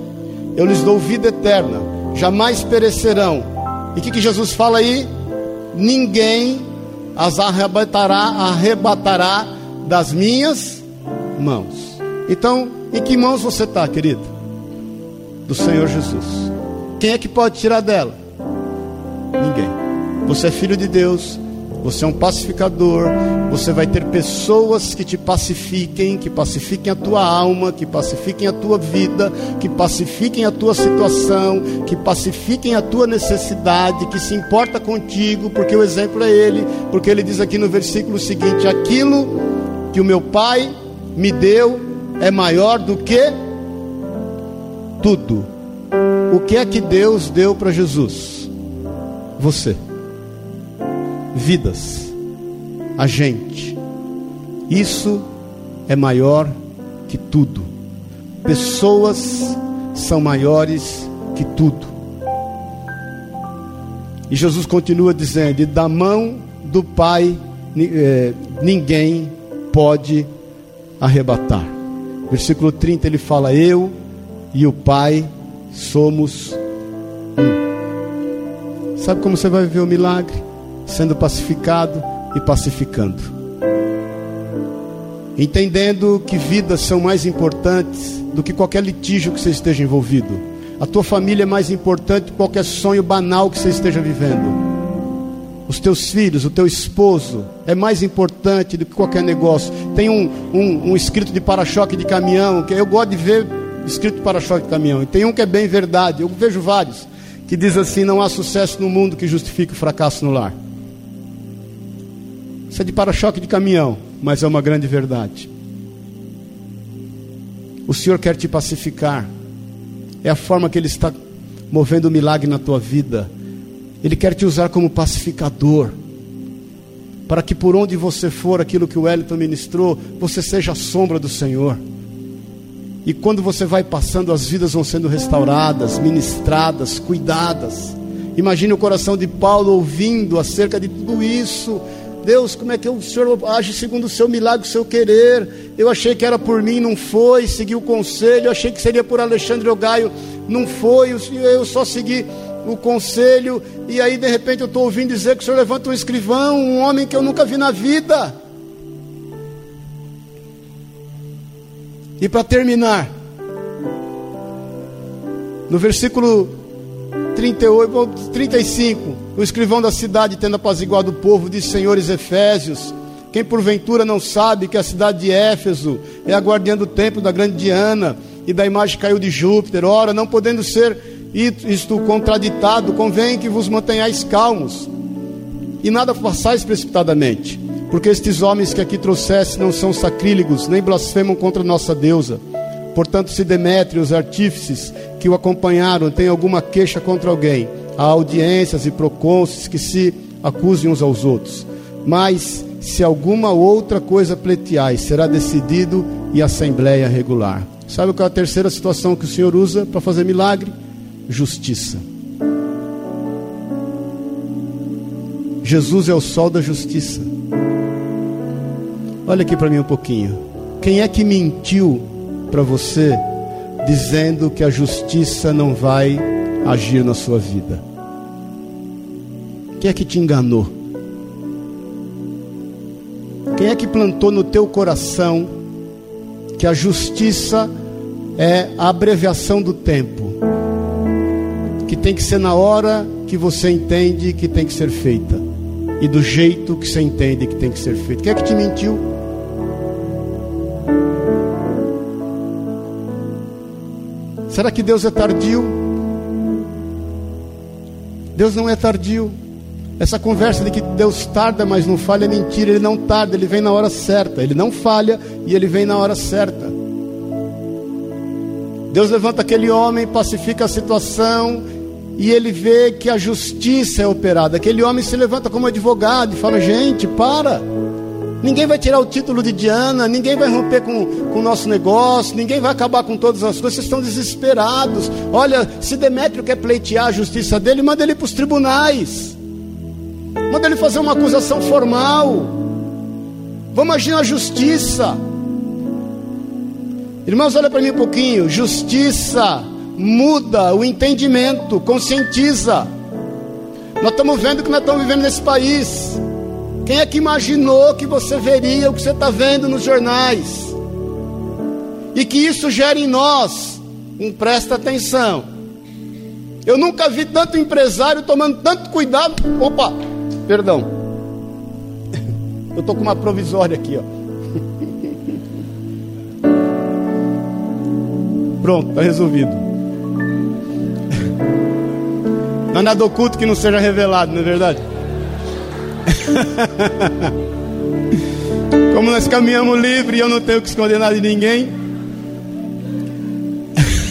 Eu lhes dou vida eterna, jamais perecerão e o que, que Jesus fala aí? Ninguém as arrebatará, arrebatará das minhas mãos. Então, em que mãos você está, querido? Do Senhor Jesus. Quem é que pode tirar dela? Ninguém. Você é filho de Deus, você é um pacificador, você vai ter pessoas que te pacifiquem, que pacifiquem a tua alma, que pacifiquem a tua vida, que pacifiquem a tua situação, que pacifiquem a tua necessidade, que se importa contigo, porque o exemplo é ele, porque ele diz aqui no versículo seguinte: aquilo que o meu pai me deu é maior do que tudo. O que é que Deus deu para Jesus? Você vidas, a gente. Isso é maior que tudo. Pessoas são maiores que tudo. E Jesus continua dizendo: e da mão do Pai eh, ninguém pode arrebatar. Versículo 30 ele fala: Eu e o Pai somos um. Sabe como você vai viver o milagre? Sendo pacificado e pacificando. Entendendo que vidas são mais importantes do que qualquer litígio que você esteja envolvido. A tua família é mais importante que qualquer sonho banal que você esteja vivendo. Os teus filhos, o teu esposo é mais importante do que qualquer negócio. Tem um, um, um escrito de para-choque de caminhão, que eu gosto de ver escrito para-choque de caminhão. E tem um que é bem verdade, eu vejo vários, que diz assim: não há sucesso no mundo que justifique o fracasso no lar. Isso é de para-choque de caminhão, mas é uma grande verdade. O Senhor quer te pacificar. É a forma que Ele está movendo o milagre na tua vida. Ele quer te usar como pacificador. Para que por onde você for, aquilo que o Wellington ministrou, você seja a sombra do Senhor. E quando você vai passando, as vidas vão sendo restauradas, ministradas, cuidadas. Imagine o coração de Paulo ouvindo acerca de tudo isso Deus, como é que o Senhor age segundo o seu milagre, o seu querer? Eu achei que era por mim, não foi. Segui o conselho, eu achei que seria por Alexandre Ogaio, não foi. Eu só segui o conselho. E aí, de repente, eu estou ouvindo dizer que o Senhor levanta um escrivão, um homem que eu nunca vi na vida. E para terminar, no versículo 38, 35. O escrivão da cidade, tendo apaziguado o povo, disse: Senhores Efésios, quem porventura não sabe que a cidade de Éfeso é a guardiã do templo da grande Diana e da imagem caiu de Júpiter, ora, não podendo ser isto contraditado, convém que vos mantenhais calmos e nada façais precipitadamente Porque estes homens que aqui trouxeste não são sacrílegos, nem blasfemam contra nossa deusa. Portanto, se Demétrio e os artífices que o acompanharam têm alguma queixa contra alguém, há audiências e procônsules que se acusem uns aos outros. Mas, se alguma outra coisa pleiteais, será decidido e assembleia regular. Sabe qual é a terceira situação que o Senhor usa para fazer milagre? Justiça. Jesus é o sol da justiça. Olha aqui para mim um pouquinho. Quem é que mentiu para você dizendo que a justiça não vai agir na sua vida? Quem é que te enganou? Quem é que plantou no teu coração que a justiça é a abreviação do tempo? Que tem que ser na hora que você entende que tem que ser feita e do jeito que você entende que tem que ser feito. Quem é que te mentiu? Será que Deus é tardio? Deus não é tardio. Essa conversa de que Deus tarda, mas não falha é mentira. Ele não tarda, ele vem na hora certa. Ele não falha e ele vem na hora certa. Deus levanta aquele homem, pacifica a situação e ele vê que a justiça é operada. Aquele homem se levanta como advogado e fala: Gente, para. Ninguém vai tirar o título de Diana, ninguém vai romper com, com o nosso negócio, ninguém vai acabar com todas as coisas, vocês estão desesperados. Olha, se Demétrio quer pleitear a justiça dele, manda ele para os tribunais, manda ele fazer uma acusação formal. Vamos agir na justiça. Irmãos, olha para mim um pouquinho. Justiça muda o entendimento, conscientiza. Nós estamos vendo que nós estamos vivendo nesse país. Quem é que imaginou que você veria o que você está vendo nos jornais? E que isso gere em nós um presta atenção. Eu nunca vi tanto empresário tomando tanto cuidado. Opa, perdão. Eu estou com uma provisória aqui, ó. Pronto, está resolvido. Não há nada oculto que não seja revelado, não é verdade? Como nós caminhamos livre eu não tenho que esconder nada de ninguém.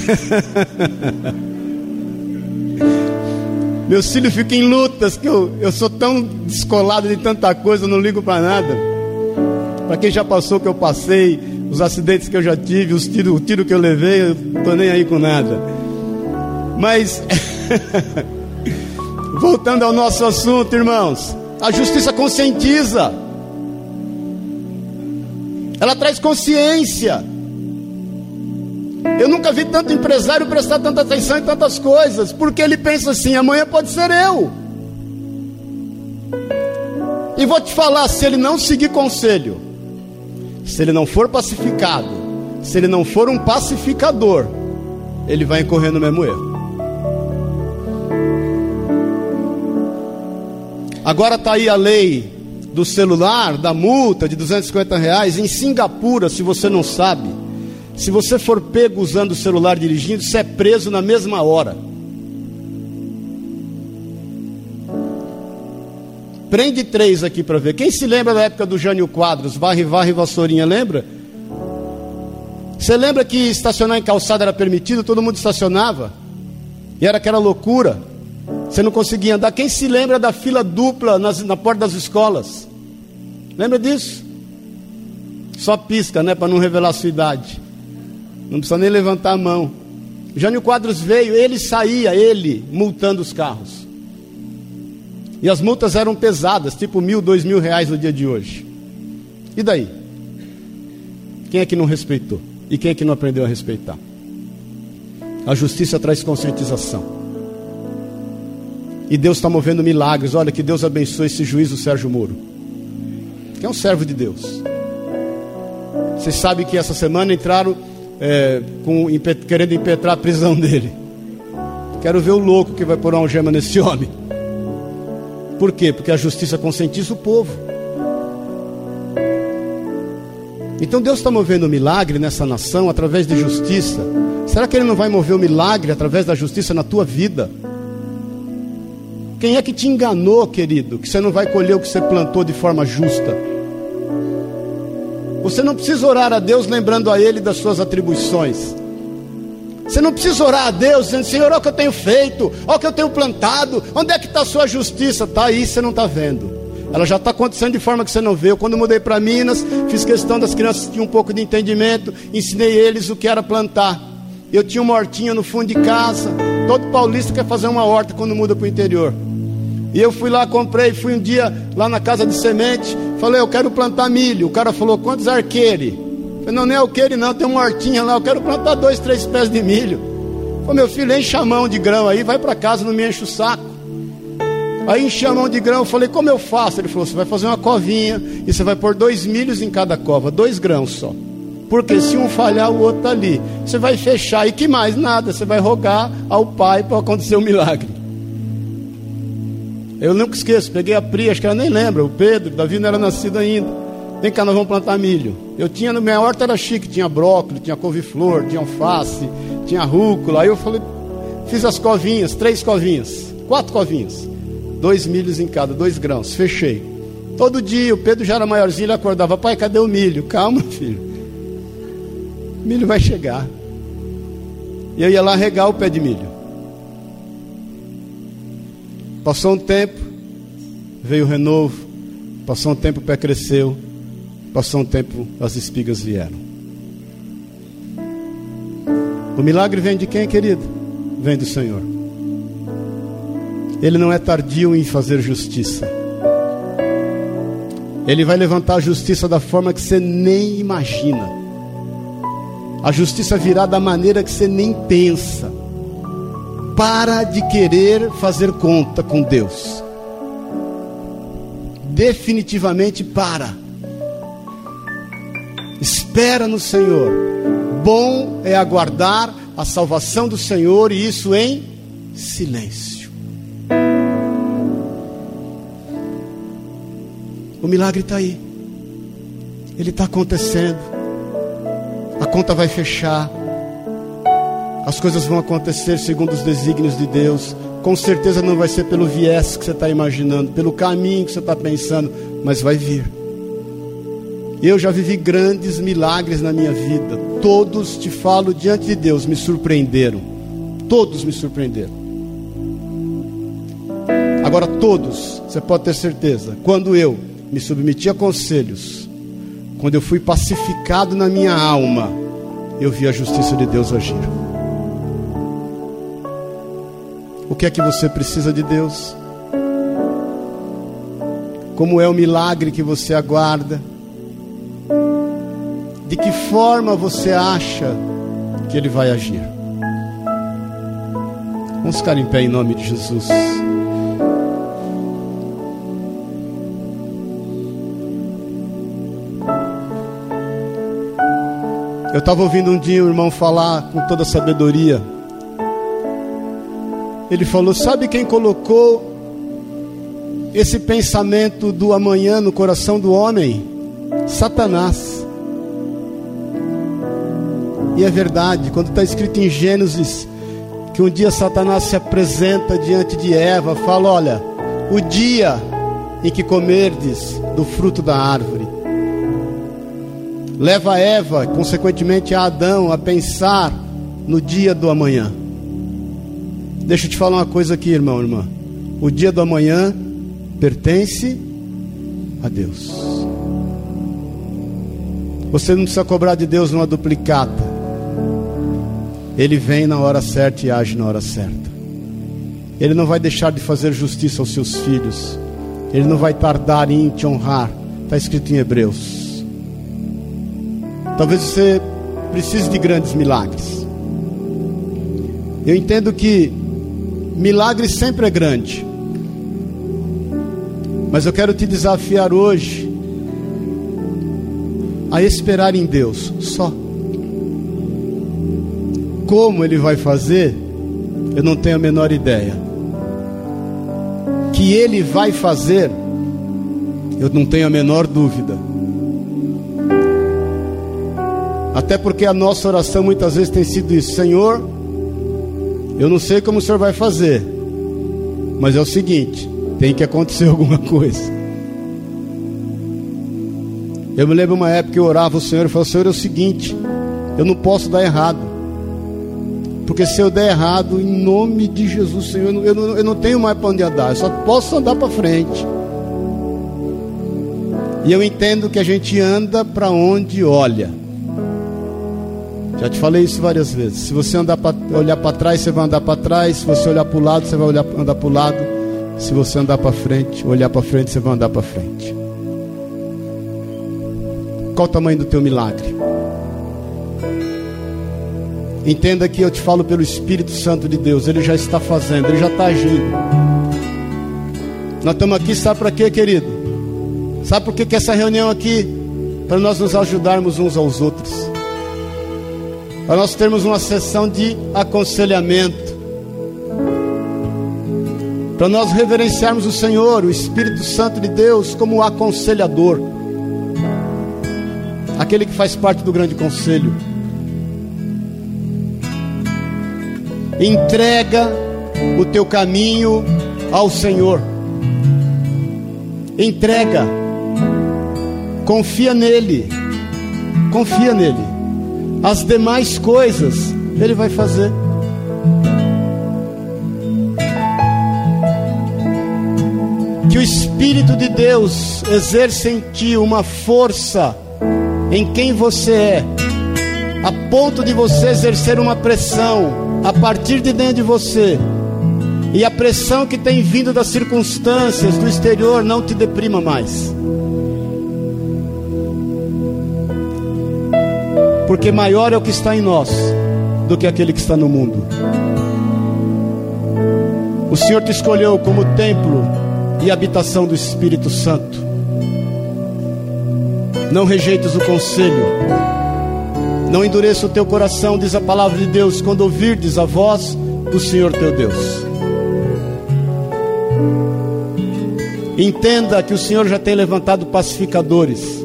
Meus filhos ficam em lutas, que eu, eu sou tão descolado de tanta coisa, não ligo para nada. Para quem já passou o que eu passei, os acidentes que eu já tive, os tiro, o tiro que eu levei, eu tô nem aí com nada. Mas, voltando ao nosso assunto, irmãos. A justiça conscientiza. Ela traz consciência. Eu nunca vi tanto empresário prestar tanta atenção em tantas coisas, porque ele pensa assim: amanhã pode ser eu. E vou te falar: se ele não seguir conselho, se ele não for pacificado, se ele não for um pacificador, ele vai incorrer no mesmo erro. Agora está aí a lei do celular, da multa de 250 reais. Em Singapura, se você não sabe, se você for pego usando o celular dirigindo, você é preso na mesma hora. Prende três aqui para ver. Quem se lembra da época do Jânio Quadros? Varre, varre, vassourinha, lembra? Você lembra que estacionar em calçada era permitido? Todo mundo estacionava. E era aquela loucura. Você não conseguia andar. Quem se lembra da fila dupla nas, na porta das escolas? Lembra disso? Só pisca, né? Para não revelar a sua idade. Não precisa nem levantar a mão. Jânio Quadros veio, ele saía, ele, multando os carros. E as multas eram pesadas, tipo mil, dois mil reais no dia de hoje. E daí? Quem é que não respeitou? E quem é que não aprendeu a respeitar? A justiça traz conscientização. E Deus está movendo milagres. Olha, que Deus abençoe esse juiz, o Sérgio Moro. Que é um servo de Deus. Vocês sabem que essa semana entraram é, com, querendo impetrar a prisão dele. Quero ver o louco que vai pôr uma algema nesse homem. Por quê? Porque a justiça conscientiza o povo. Então Deus está movendo um milagre nessa nação através de justiça. Será que Ele não vai mover o um milagre através da justiça na tua vida? Quem é que te enganou, querido, que você não vai colher o que você plantou de forma justa? Você não precisa orar a Deus lembrando a Ele das suas atribuições. Você não precisa orar a Deus dizendo, Senhor, olha o que eu tenho feito, olha o que eu tenho plantado, onde é que está a sua justiça? Está aí, você não está vendo. Ela já está acontecendo de forma que você não vê. Eu, quando mudei para Minas, fiz questão das crianças que um pouco de entendimento, ensinei eles o que era plantar. Eu tinha uma hortinha no fundo de casa. Todo paulista quer fazer uma horta quando muda para o interior. E eu fui lá, comprei, fui um dia lá na casa de semente, falei, eu quero plantar milho. O cara falou, quantos arqueires? Falei, não, nem é arqueire não, tem uma hortinha lá, eu quero plantar dois, três pés de milho. Falei, meu filho, enche a mão de grão aí, vai para casa, não me enche o saco. Aí enchi a mão de grão, falei, como eu faço? Ele falou, você vai fazer uma covinha e você vai pôr dois milhos em cada cova, dois grãos só. Porque se um falhar, o outro está ali. Você vai fechar e que mais? Nada. Você vai rogar ao Pai para acontecer um milagre. Eu nunca esqueço, peguei a Pri, acho que ela nem lembra, o Pedro, Davi não era nascido ainda. Vem cá, nós vamos plantar milho. Eu tinha, no minha horta era chique, tinha brócolis, tinha couve-flor, tinha alface, tinha rúcula. Aí eu falei, fiz as covinhas, três covinhas, quatro covinhas. Dois milhos em cada, dois grãos, fechei. Todo dia, o Pedro já era maiorzinho, ele acordava, pai, cadê o milho? Calma, filho. O milho vai chegar. E eu ia lá regar o pé de milho. Passou um tempo, veio o renovo. Passou um tempo, o pé cresceu. Passou um tempo, as espigas vieram. O milagre vem de quem, querido? Vem do Senhor. Ele não é tardio em fazer justiça. Ele vai levantar a justiça da forma que você nem imagina. A justiça virá da maneira que você nem pensa. Para de querer fazer conta com Deus. Definitivamente para. Espera no Senhor. Bom é aguardar a salvação do Senhor e isso em silêncio. O milagre está aí. Ele está acontecendo. A conta vai fechar. As coisas vão acontecer segundo os desígnios de Deus. Com certeza não vai ser pelo viés que você está imaginando, pelo caminho que você está pensando, mas vai vir. Eu já vivi grandes milagres na minha vida. Todos, te falo diante de Deus, me surpreenderam. Todos me surpreenderam. Agora, todos, você pode ter certeza, quando eu me submeti a conselhos, quando eu fui pacificado na minha alma, eu vi a justiça de Deus agir. O que é que você precisa de Deus? Como é o milagre que você aguarda? De que forma você acha que Ele vai agir? Vamos ficar em pé em nome de Jesus. Eu estava ouvindo um dia o irmão falar com toda sabedoria ele falou: Sabe quem colocou esse pensamento do amanhã no coração do homem? Satanás. E é verdade, quando está escrito em Gênesis que um dia Satanás se apresenta diante de Eva, fala: Olha, o dia em que comerdes do fruto da árvore, leva Eva, consequentemente a Adão, a pensar no dia do amanhã. Deixa eu te falar uma coisa aqui, irmão, irmã. O dia do amanhã pertence a Deus. Você não precisa cobrar de Deus uma duplicata. Ele vem na hora certa e age na hora certa. Ele não vai deixar de fazer justiça aos seus filhos. Ele não vai tardar em te honrar. Está escrito em Hebreus. Talvez você precise de grandes milagres. Eu entendo que Milagre sempre é grande. Mas eu quero te desafiar hoje a esperar em Deus só. Como Ele vai fazer, eu não tenho a menor ideia. Que Ele vai fazer, eu não tenho a menor dúvida. Até porque a nossa oração muitas vezes tem sido isso: Senhor, eu não sei como o senhor vai fazer, mas é o seguinte: tem que acontecer alguma coisa. Eu me lembro uma época que eu orava o Senhor e falava: Senhor, é o seguinte, eu não posso dar errado. Porque se eu der errado, em nome de Jesus, Senhor, eu não, eu não, eu não tenho mais para onde andar, eu só posso andar para frente. E eu entendo que a gente anda para onde olha. Já te falei isso várias vezes. Se você andar pra, olhar para trás, você vai andar para trás. Se você olhar para o lado, você vai olhar, andar para o lado. Se você andar para frente, olhar para frente, você vai andar para frente. Qual o tamanho do teu milagre? Entenda que eu te falo pelo Espírito Santo de Deus. Ele já está fazendo, ele já está agindo. Nós estamos aqui, sabe para quê, querido? Sabe por que, que essa reunião aqui? Para nós nos ajudarmos uns aos outros. Para nós termos uma sessão de aconselhamento. Para nós reverenciarmos o Senhor, o Espírito Santo de Deus, como aconselhador. Aquele que faz parte do grande conselho. Entrega o teu caminho ao Senhor. Entrega. Confia nele. Confia nele. As demais coisas ele vai fazer. Que o Espírito de Deus exerça em ti uma força em quem você é, a ponto de você exercer uma pressão a partir de dentro de você. E a pressão que tem vindo das circunstâncias do exterior não te deprima mais. Porque maior é o que está em nós do que aquele que está no mundo. O Senhor te escolheu como templo e habitação do Espírito Santo. Não rejeites o conselho. Não endureça o teu coração, diz a palavra de Deus, quando ouvirdes a voz do Senhor teu Deus. Entenda que o Senhor já tem levantado pacificadores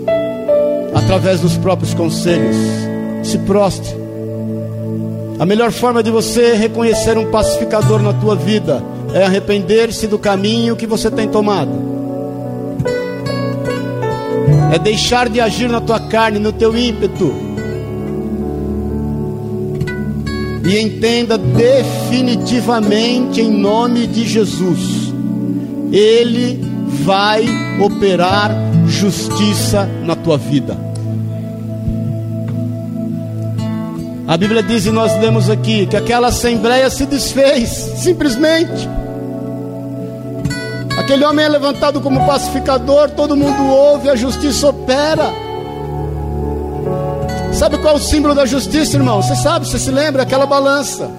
através dos próprios conselhos. Se prostre. A melhor forma de você reconhecer um pacificador na tua vida é arrepender-se do caminho que você tem tomado é deixar de agir na tua carne, no teu ímpeto. E entenda definitivamente em nome de Jesus, Ele vai operar justiça na tua vida. A Bíblia diz, e nós lemos aqui, que aquela assembleia se desfez, simplesmente. Aquele homem é levantado como pacificador, todo mundo ouve, a justiça opera. Sabe qual é o símbolo da justiça, irmão? Você sabe, você se lembra? Aquela balança.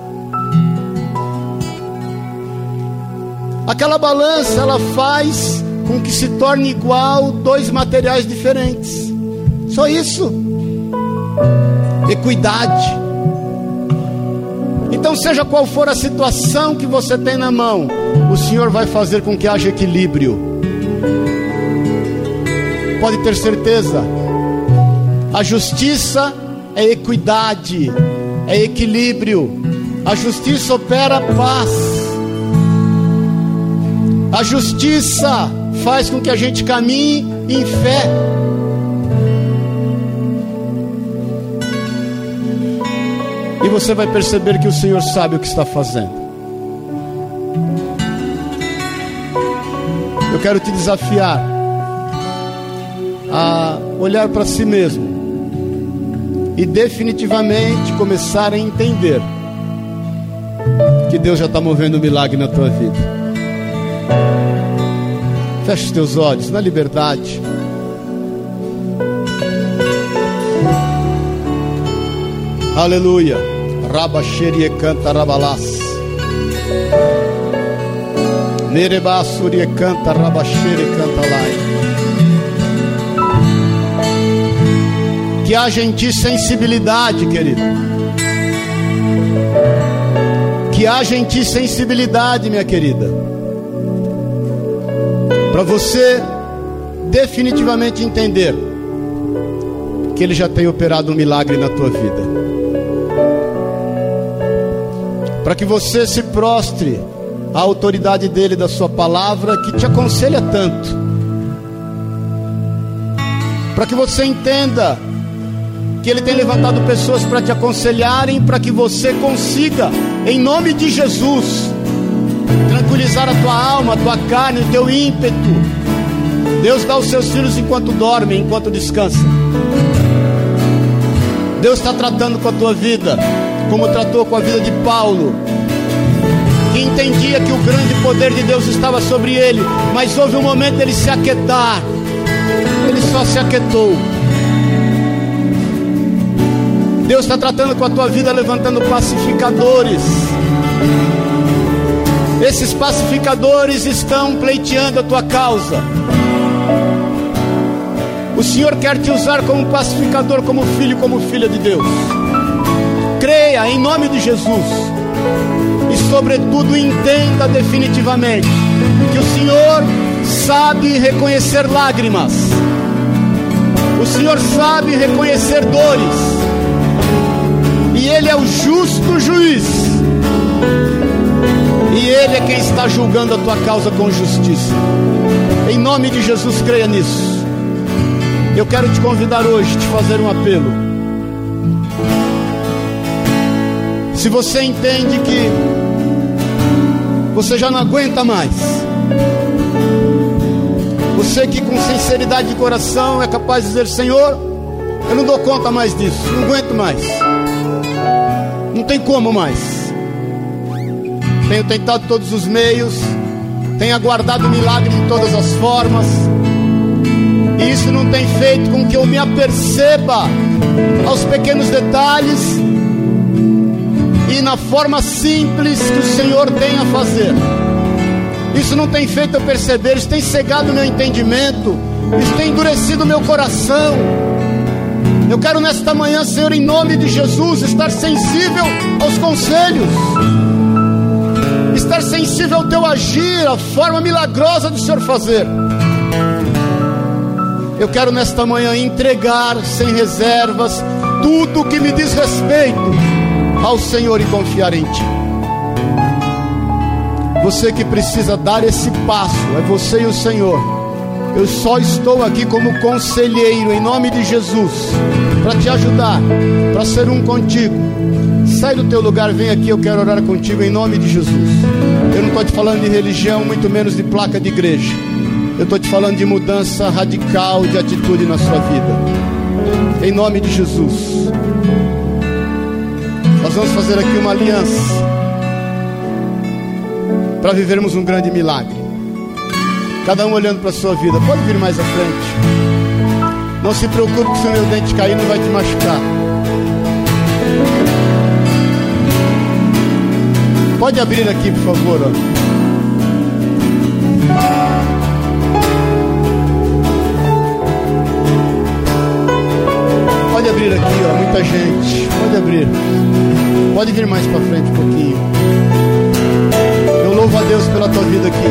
Aquela balança, ela faz com que se torne igual dois materiais diferentes. Só isso. Equidade. Então, seja qual for a situação que você tem na mão, o Senhor vai fazer com que haja equilíbrio. Pode ter certeza. A justiça é equidade, é equilíbrio. A justiça opera paz. A justiça faz com que a gente caminhe em fé. E você vai perceber que o Senhor sabe o que está fazendo. Eu quero te desafiar a olhar para si mesmo e definitivamente começar a entender que Deus já está movendo um milagre na tua vida. Feche os teus olhos na liberdade. Aleluia. Rabaxerie canta rabalás. Merebassurie canta rabaxere canta lai. Que haja em ti sensibilidade, querido. Que haja em ti sensibilidade, minha querida. Para você definitivamente entender que Ele já tem operado um milagre na tua vida. Para que você se prostre à autoridade dele, da sua palavra, que te aconselha tanto. para que você entenda que Ele tem levantado pessoas para te aconselharem, para que você consiga, em nome de Jesus, tranquilizar a tua alma, a tua carne, o teu ímpeto. Deus dá aos seus filhos enquanto dormem, enquanto descansam. Deus está tratando com a tua vida, como tratou com a vida de Paulo, que entendia que o grande poder de Deus estava sobre ele, mas houve um momento dele se aquietar, ele só se aquietou. Deus está tratando com a tua vida, levantando pacificadores. Esses pacificadores estão pleiteando a tua causa. O Senhor quer te usar como pacificador, como filho, como filha de Deus. Creia em nome de Jesus. E, sobretudo, entenda definitivamente que o Senhor sabe reconhecer lágrimas. O Senhor sabe reconhecer dores e Ele é o justo juiz, e Ele é quem está julgando a tua causa com justiça. Em nome de Jesus, creia nisso. Eu quero te convidar hoje, te fazer um apelo. Se você entende que você já não aguenta mais, você que com sinceridade de coração é capaz de dizer: Senhor, eu não dou conta mais disso, não aguento mais. Não tem como mais. Tenho tentado todos os meios, tenho aguardado o milagre de todas as formas. E isso não tem feito com que eu me aperceba aos pequenos detalhes e na forma simples que o Senhor tem a fazer. Isso não tem feito eu perceber, isso tem cegado o meu entendimento, isso tem endurecido o meu coração. Eu quero nesta manhã, Senhor, em nome de Jesus, estar sensível aos conselhos, estar sensível ao teu agir, à forma milagrosa do Senhor fazer. Eu quero nesta manhã entregar sem reservas tudo que me diz respeito ao Senhor e confiar em Ti. Você que precisa dar esse passo, é você e o Senhor. Eu só estou aqui como conselheiro em nome de Jesus para te ajudar, para ser um contigo. Sai do teu lugar, vem aqui, eu quero orar contigo em nome de Jesus. Eu não estou te falando de religião, muito menos de placa de igreja. Eu estou te falando de mudança radical de atitude na sua vida. Em nome de Jesus. Nós vamos fazer aqui uma aliança para vivermos um grande milagre. Cada um olhando para a sua vida. Pode vir mais à frente. Não se preocupe se o meu dente cair, não vai te machucar. Pode abrir aqui, por favor. Ó. abrir aqui, ó, muita gente. Pode abrir. Pode vir mais para frente um pouquinho. Eu louvo a Deus pela tua vida aqui.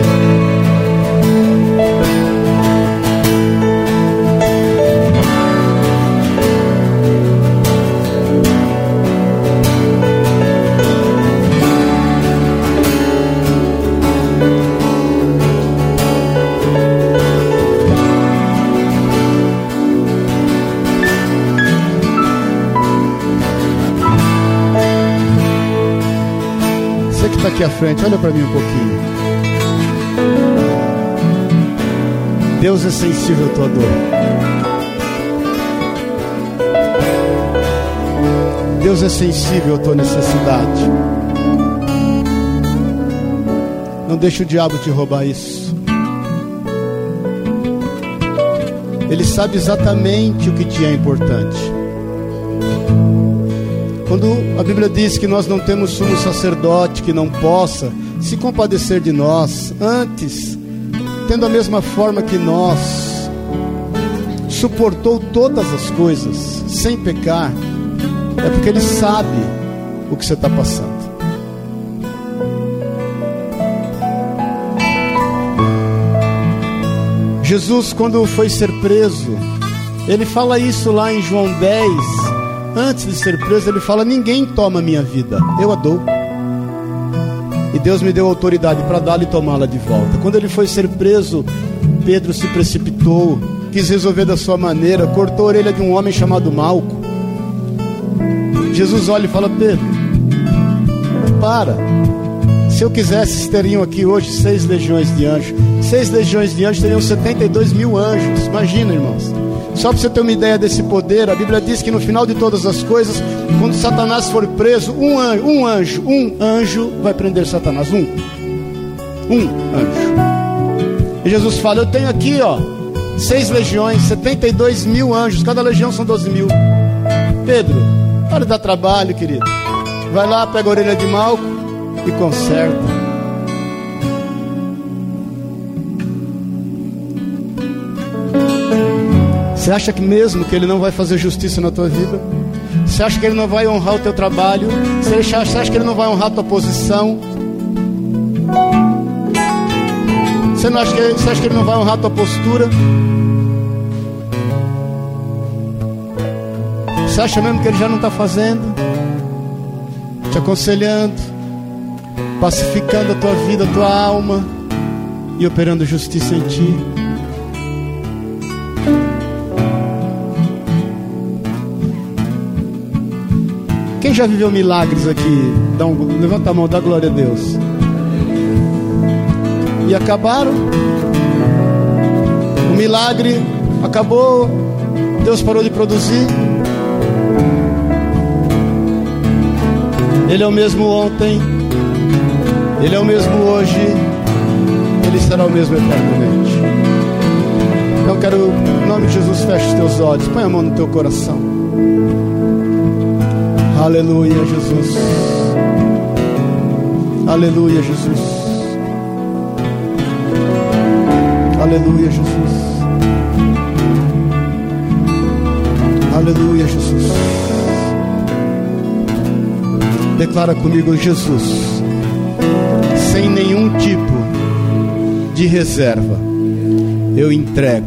À frente, olha para mim um pouquinho. Deus é sensível à tua dor. Deus é sensível à tua necessidade. Não deixe o diabo te roubar isso. Ele sabe exatamente o que te é importante. Quando a Bíblia diz que nós não temos sumo sacerdote que não possa se compadecer de nós, antes tendo a mesma forma que nós, suportou todas as coisas sem pecar, é porque Ele sabe o que você está passando. Jesus, quando foi ser preso, ele fala isso lá em João 10. Antes de ser preso, ele fala: Ninguém toma minha vida, eu a dou. E Deus me deu autoridade para dá-la e tomá-la de volta. Quando ele foi ser preso, Pedro se precipitou quis resolver da sua maneira, cortou a orelha de um homem chamado Malco. Jesus olha e fala: Pedro, para. Se eu quisesse, teriam aqui hoje seis legiões de anjos. Seis legiões de anjos teriam 72 mil anjos. Imagina, irmãos. Só para você ter uma ideia desse poder, a Bíblia diz que no final de todas as coisas, quando Satanás for preso, um anjo, um anjo, um anjo vai prender Satanás. Um. Um anjo. E Jesus fala: Eu tenho aqui, ó, seis legiões, 72 mil anjos, cada legião são 12 mil. Pedro, para de dar trabalho, querido. Vai lá, pega a orelha de Malco e conserta. Você acha que mesmo que ele não vai fazer justiça na tua vida? Você acha que ele não vai honrar o teu trabalho? Você acha, que ele não vai honrar a tua posição? Você, não acha que, você acha que ele não vai honrar a tua postura? Você acha mesmo que ele já não está fazendo? Te aconselhando, pacificando a tua vida, a tua alma e operando justiça em ti. Já viveu milagres aqui? Dá um, levanta a mão, dá glória a Deus. E acabaram. O milagre acabou. Deus parou de produzir. Ele é o mesmo ontem. Ele é o mesmo hoje. Ele será o mesmo eternamente. Então quero, em nome de Jesus, feche os teus olhos. Põe a mão no teu coração. Aleluia, Jesus. Aleluia, Jesus. Aleluia, Jesus. Aleluia, Jesus. Declara comigo, Jesus, sem nenhum tipo de reserva, eu entrego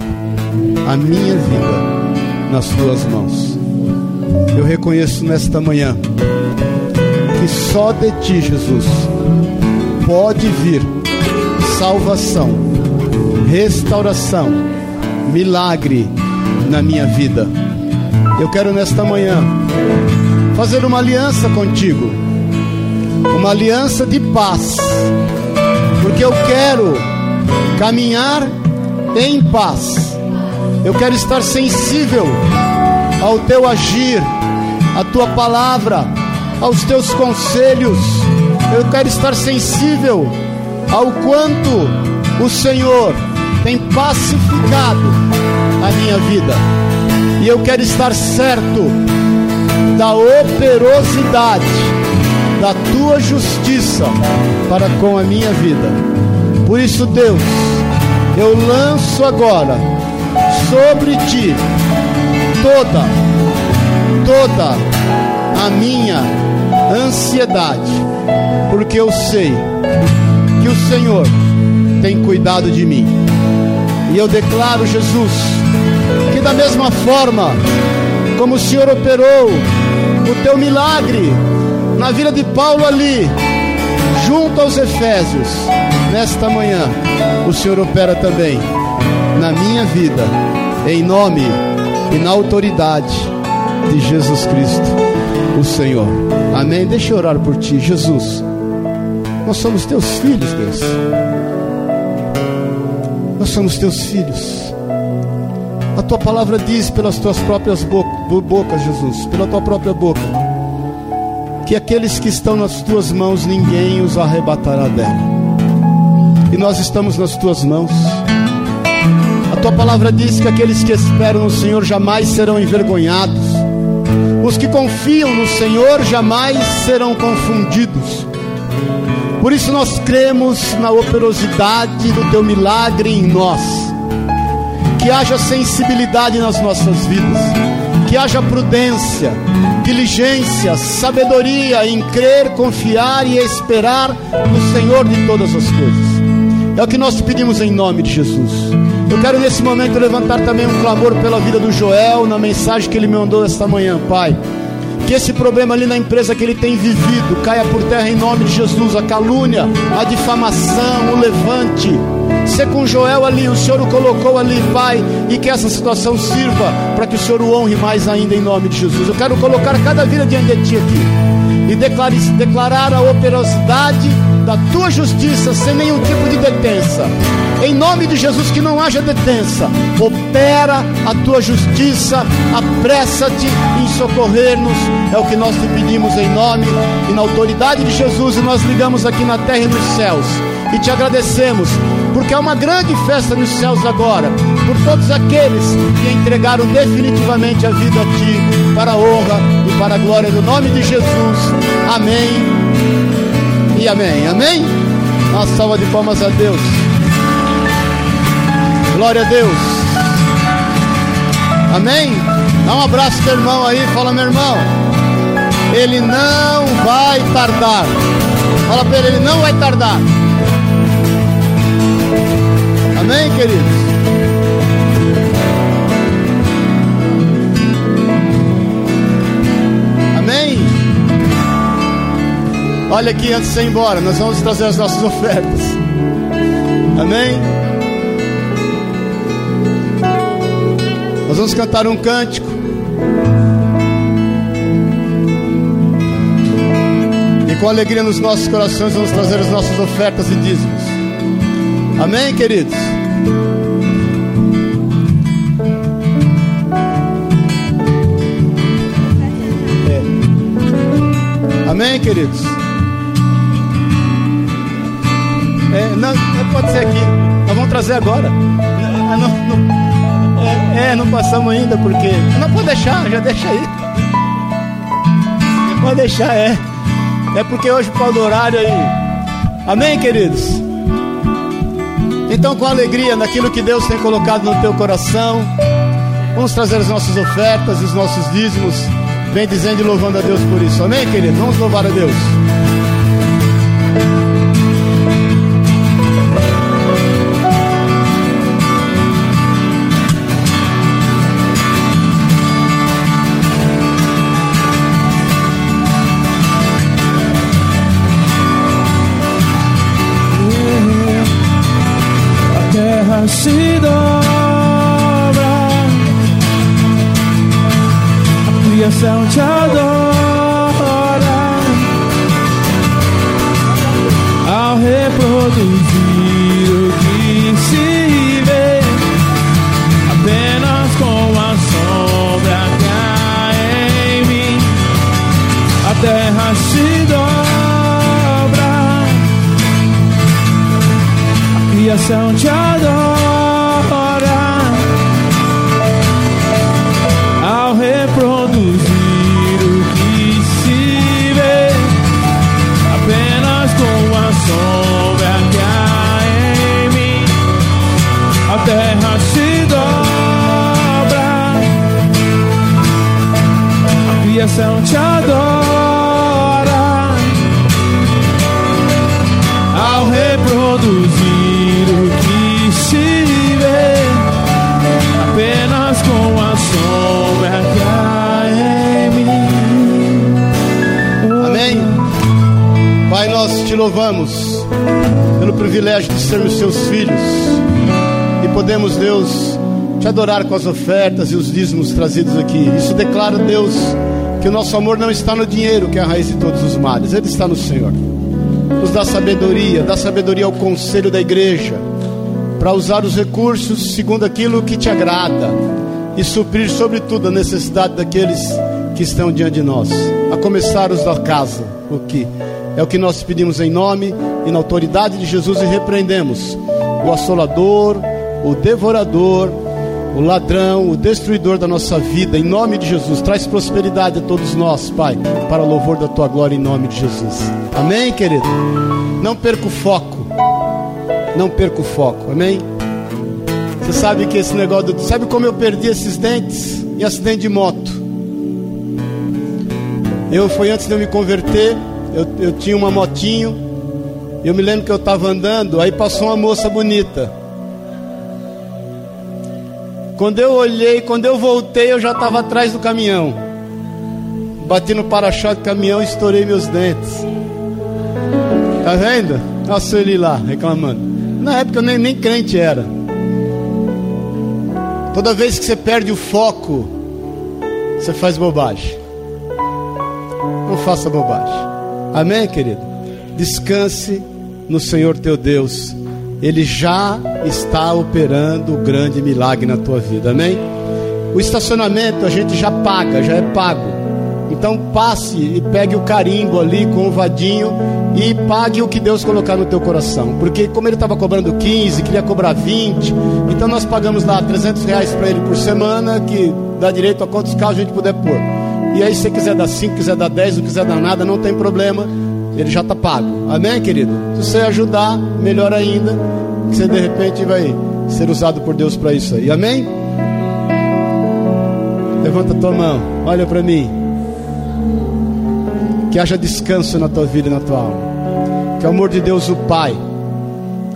a minha vida nas tuas mãos. Eu reconheço nesta manhã que só de ti, Jesus, pode vir salvação, restauração, milagre na minha vida. Eu quero nesta manhã fazer uma aliança contigo, uma aliança de paz, porque eu quero caminhar em paz, eu quero estar sensível ao teu agir, à tua palavra, aos teus conselhos. Eu quero estar sensível ao quanto o Senhor tem pacificado a minha vida. E eu quero estar certo da operosidade da tua justiça para com a minha vida. Por isso, Deus, eu lanço agora sobre ti toda, toda a minha ansiedade, porque eu sei que o Senhor tem cuidado de mim. E eu declaro, Jesus, que da mesma forma como o Senhor operou o teu milagre na vida de Paulo ali, junto aos Efésios, nesta manhã, o Senhor opera também na minha vida, em nome e na autoridade de Jesus Cristo, o Senhor. Amém. Deixa eu orar por ti, Jesus. Nós somos teus filhos, Deus. Nós somos teus filhos. A tua palavra diz pelas tuas próprias bocas, Jesus, pela tua própria boca, que aqueles que estão nas tuas mãos, ninguém os arrebatará dela. E nós estamos nas tuas mãos tua palavra diz que aqueles que esperam no Senhor jamais serão envergonhados. Os que confiam no Senhor jamais serão confundidos. Por isso nós cremos na operosidade do teu milagre em nós. Que haja sensibilidade nas nossas vidas. Que haja prudência, diligência, sabedoria em crer, confiar e esperar no Senhor de todas as coisas. É o que nós pedimos em nome de Jesus. Eu quero nesse momento levantar também um clamor pela vida do Joel na mensagem que ele me mandou esta manhã, Pai. Que esse problema ali na empresa que ele tem vivido caia por terra em nome de Jesus. A calúnia, a difamação, o levante. Ser com Joel ali, o Senhor o colocou ali, Pai, e que essa situação sirva para que o Senhor o honre mais ainda em nome de Jesus. Eu quero colocar cada vida diante de Ti aqui e declarar, declarar a operosidade da Tua justiça sem nenhum tipo de detença. Em nome de Jesus, que não haja detença. Opera a tua justiça, apressa-te em socorrer-nos. É o que nós te pedimos em nome e na autoridade de Jesus. E nós ligamos aqui na terra e nos céus. E te agradecemos, porque é uma grande festa nos céus agora, por todos aqueles que entregaram definitivamente a vida a ti, para a honra e para a glória do nome de Jesus. Amém e amém. Amém? Uma salva de palmas a Deus. Glória a Deus. Amém? Dá um abraço pro irmão aí, fala meu irmão. Ele não vai tardar. Fala para ele, ele não vai tardar. Amém, queridos? Olha aqui antes de ir embora, nós vamos trazer as nossas ofertas. Amém? Nós vamos cantar um cântico. E com alegria nos nossos corações vamos trazer as nossas ofertas e dízimos. Amém, queridos? É. Amém, queridos? É, não, pode ser aqui. Nós vamos trazer agora. Não, não, é, não passamos ainda porque. Não pode deixar, já deixa aí. Pode deixar, é. É porque hoje por do horário aí. Amém, queridos? Então, com alegria naquilo que Deus tem colocado no teu coração, vamos trazer as nossas ofertas os nossos dízimos, bem dizendo e louvando a Deus por isso. Amém, queridos? Vamos louvar a Deus. A criação te adora ao reproduzir o que se vê apenas com a sombra que há em mim. A terra se dobra, a criação te adora. Pelo privilégio de sermos seus filhos podemos, Deus, te adorar com as ofertas e os dízimos trazidos aqui. Isso declara, Deus, que o nosso amor não está no dinheiro, que é a raiz de todos os males, ele está no Senhor. Nos dá sabedoria, dá sabedoria ao conselho da igreja, para usar os recursos segundo aquilo que te agrada e suprir, sobretudo, a necessidade daqueles que estão diante de nós, a começar os da casa, o que é o que nós pedimos em nome e na autoridade de Jesus e repreendemos o assolador, o devorador, o ladrão, o destruidor da nossa vida, em nome de Jesus. Traz prosperidade a todos nós, Pai, para louvor da tua glória, em nome de Jesus. Amém, querido? Não perca o foco. Não perca o foco, amém? Você sabe que esse negócio, do... sabe como eu perdi esses dentes em acidente de moto? Eu foi antes de eu me converter, eu, eu tinha uma motinho, eu me lembro que eu estava andando, aí passou uma moça bonita. Quando eu olhei, quando eu voltei, eu já estava atrás do caminhão. Bati no para-choque do caminhão e estourei meus dentes. Tá vendo? Nossa, ele lá reclamando. Na época eu nem, nem crente era. Toda vez que você perde o foco, você faz bobagem. Não faça bobagem. Amém, querido? Descanse no Senhor teu Deus. Ele já está operando o grande milagre na tua vida. Amém? O estacionamento a gente já paga, já é pago. Então passe e pegue o carimbo ali com o vadinho e pague o que Deus colocar no teu coração. Porque como ele estava cobrando 15, queria cobrar 20, então nós pagamos lá 300 reais para ele por semana, que dá direito a quantos carros a gente puder pôr. E aí se você quiser dar 5, quiser dar 10, não quiser dar nada, não tem problema. Ele já está pago. Amém, querido? Se você ajudar, melhor ainda. Que você de repente vai ser usado por Deus para isso aí. Amém? Levanta a tua mão, olha para mim. Que haja descanso na tua vida e na tua alma. Que o amor de Deus, o Pai,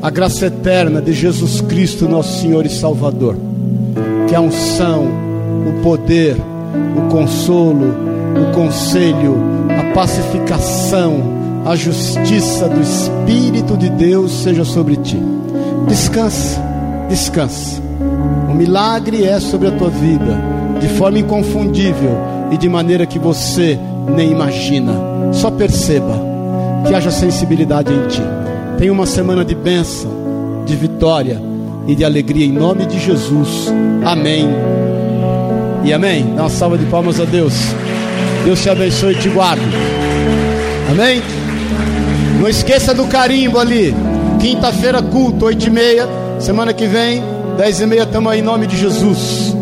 a graça eterna de Jesus Cristo, nosso Senhor e Salvador, que a unção, o poder, o consolo, o conselho, a pacificação, a justiça do Espírito de Deus seja sobre ti. Descansa, descansa. O milagre é sobre a tua vida de forma inconfundível e de maneira que você nem imagina. Só perceba que haja sensibilidade em ti. Tenha uma semana de bênção, de vitória e de alegria em nome de Jesus. Amém. E amém. Dá uma salva de palmas a Deus. Deus te abençoe e te guarde. Amém. Não esqueça do carimbo ali. Quinta-feira, culto, oito e meia. Semana que vem, dez e meia, estamos aí em nome de Jesus.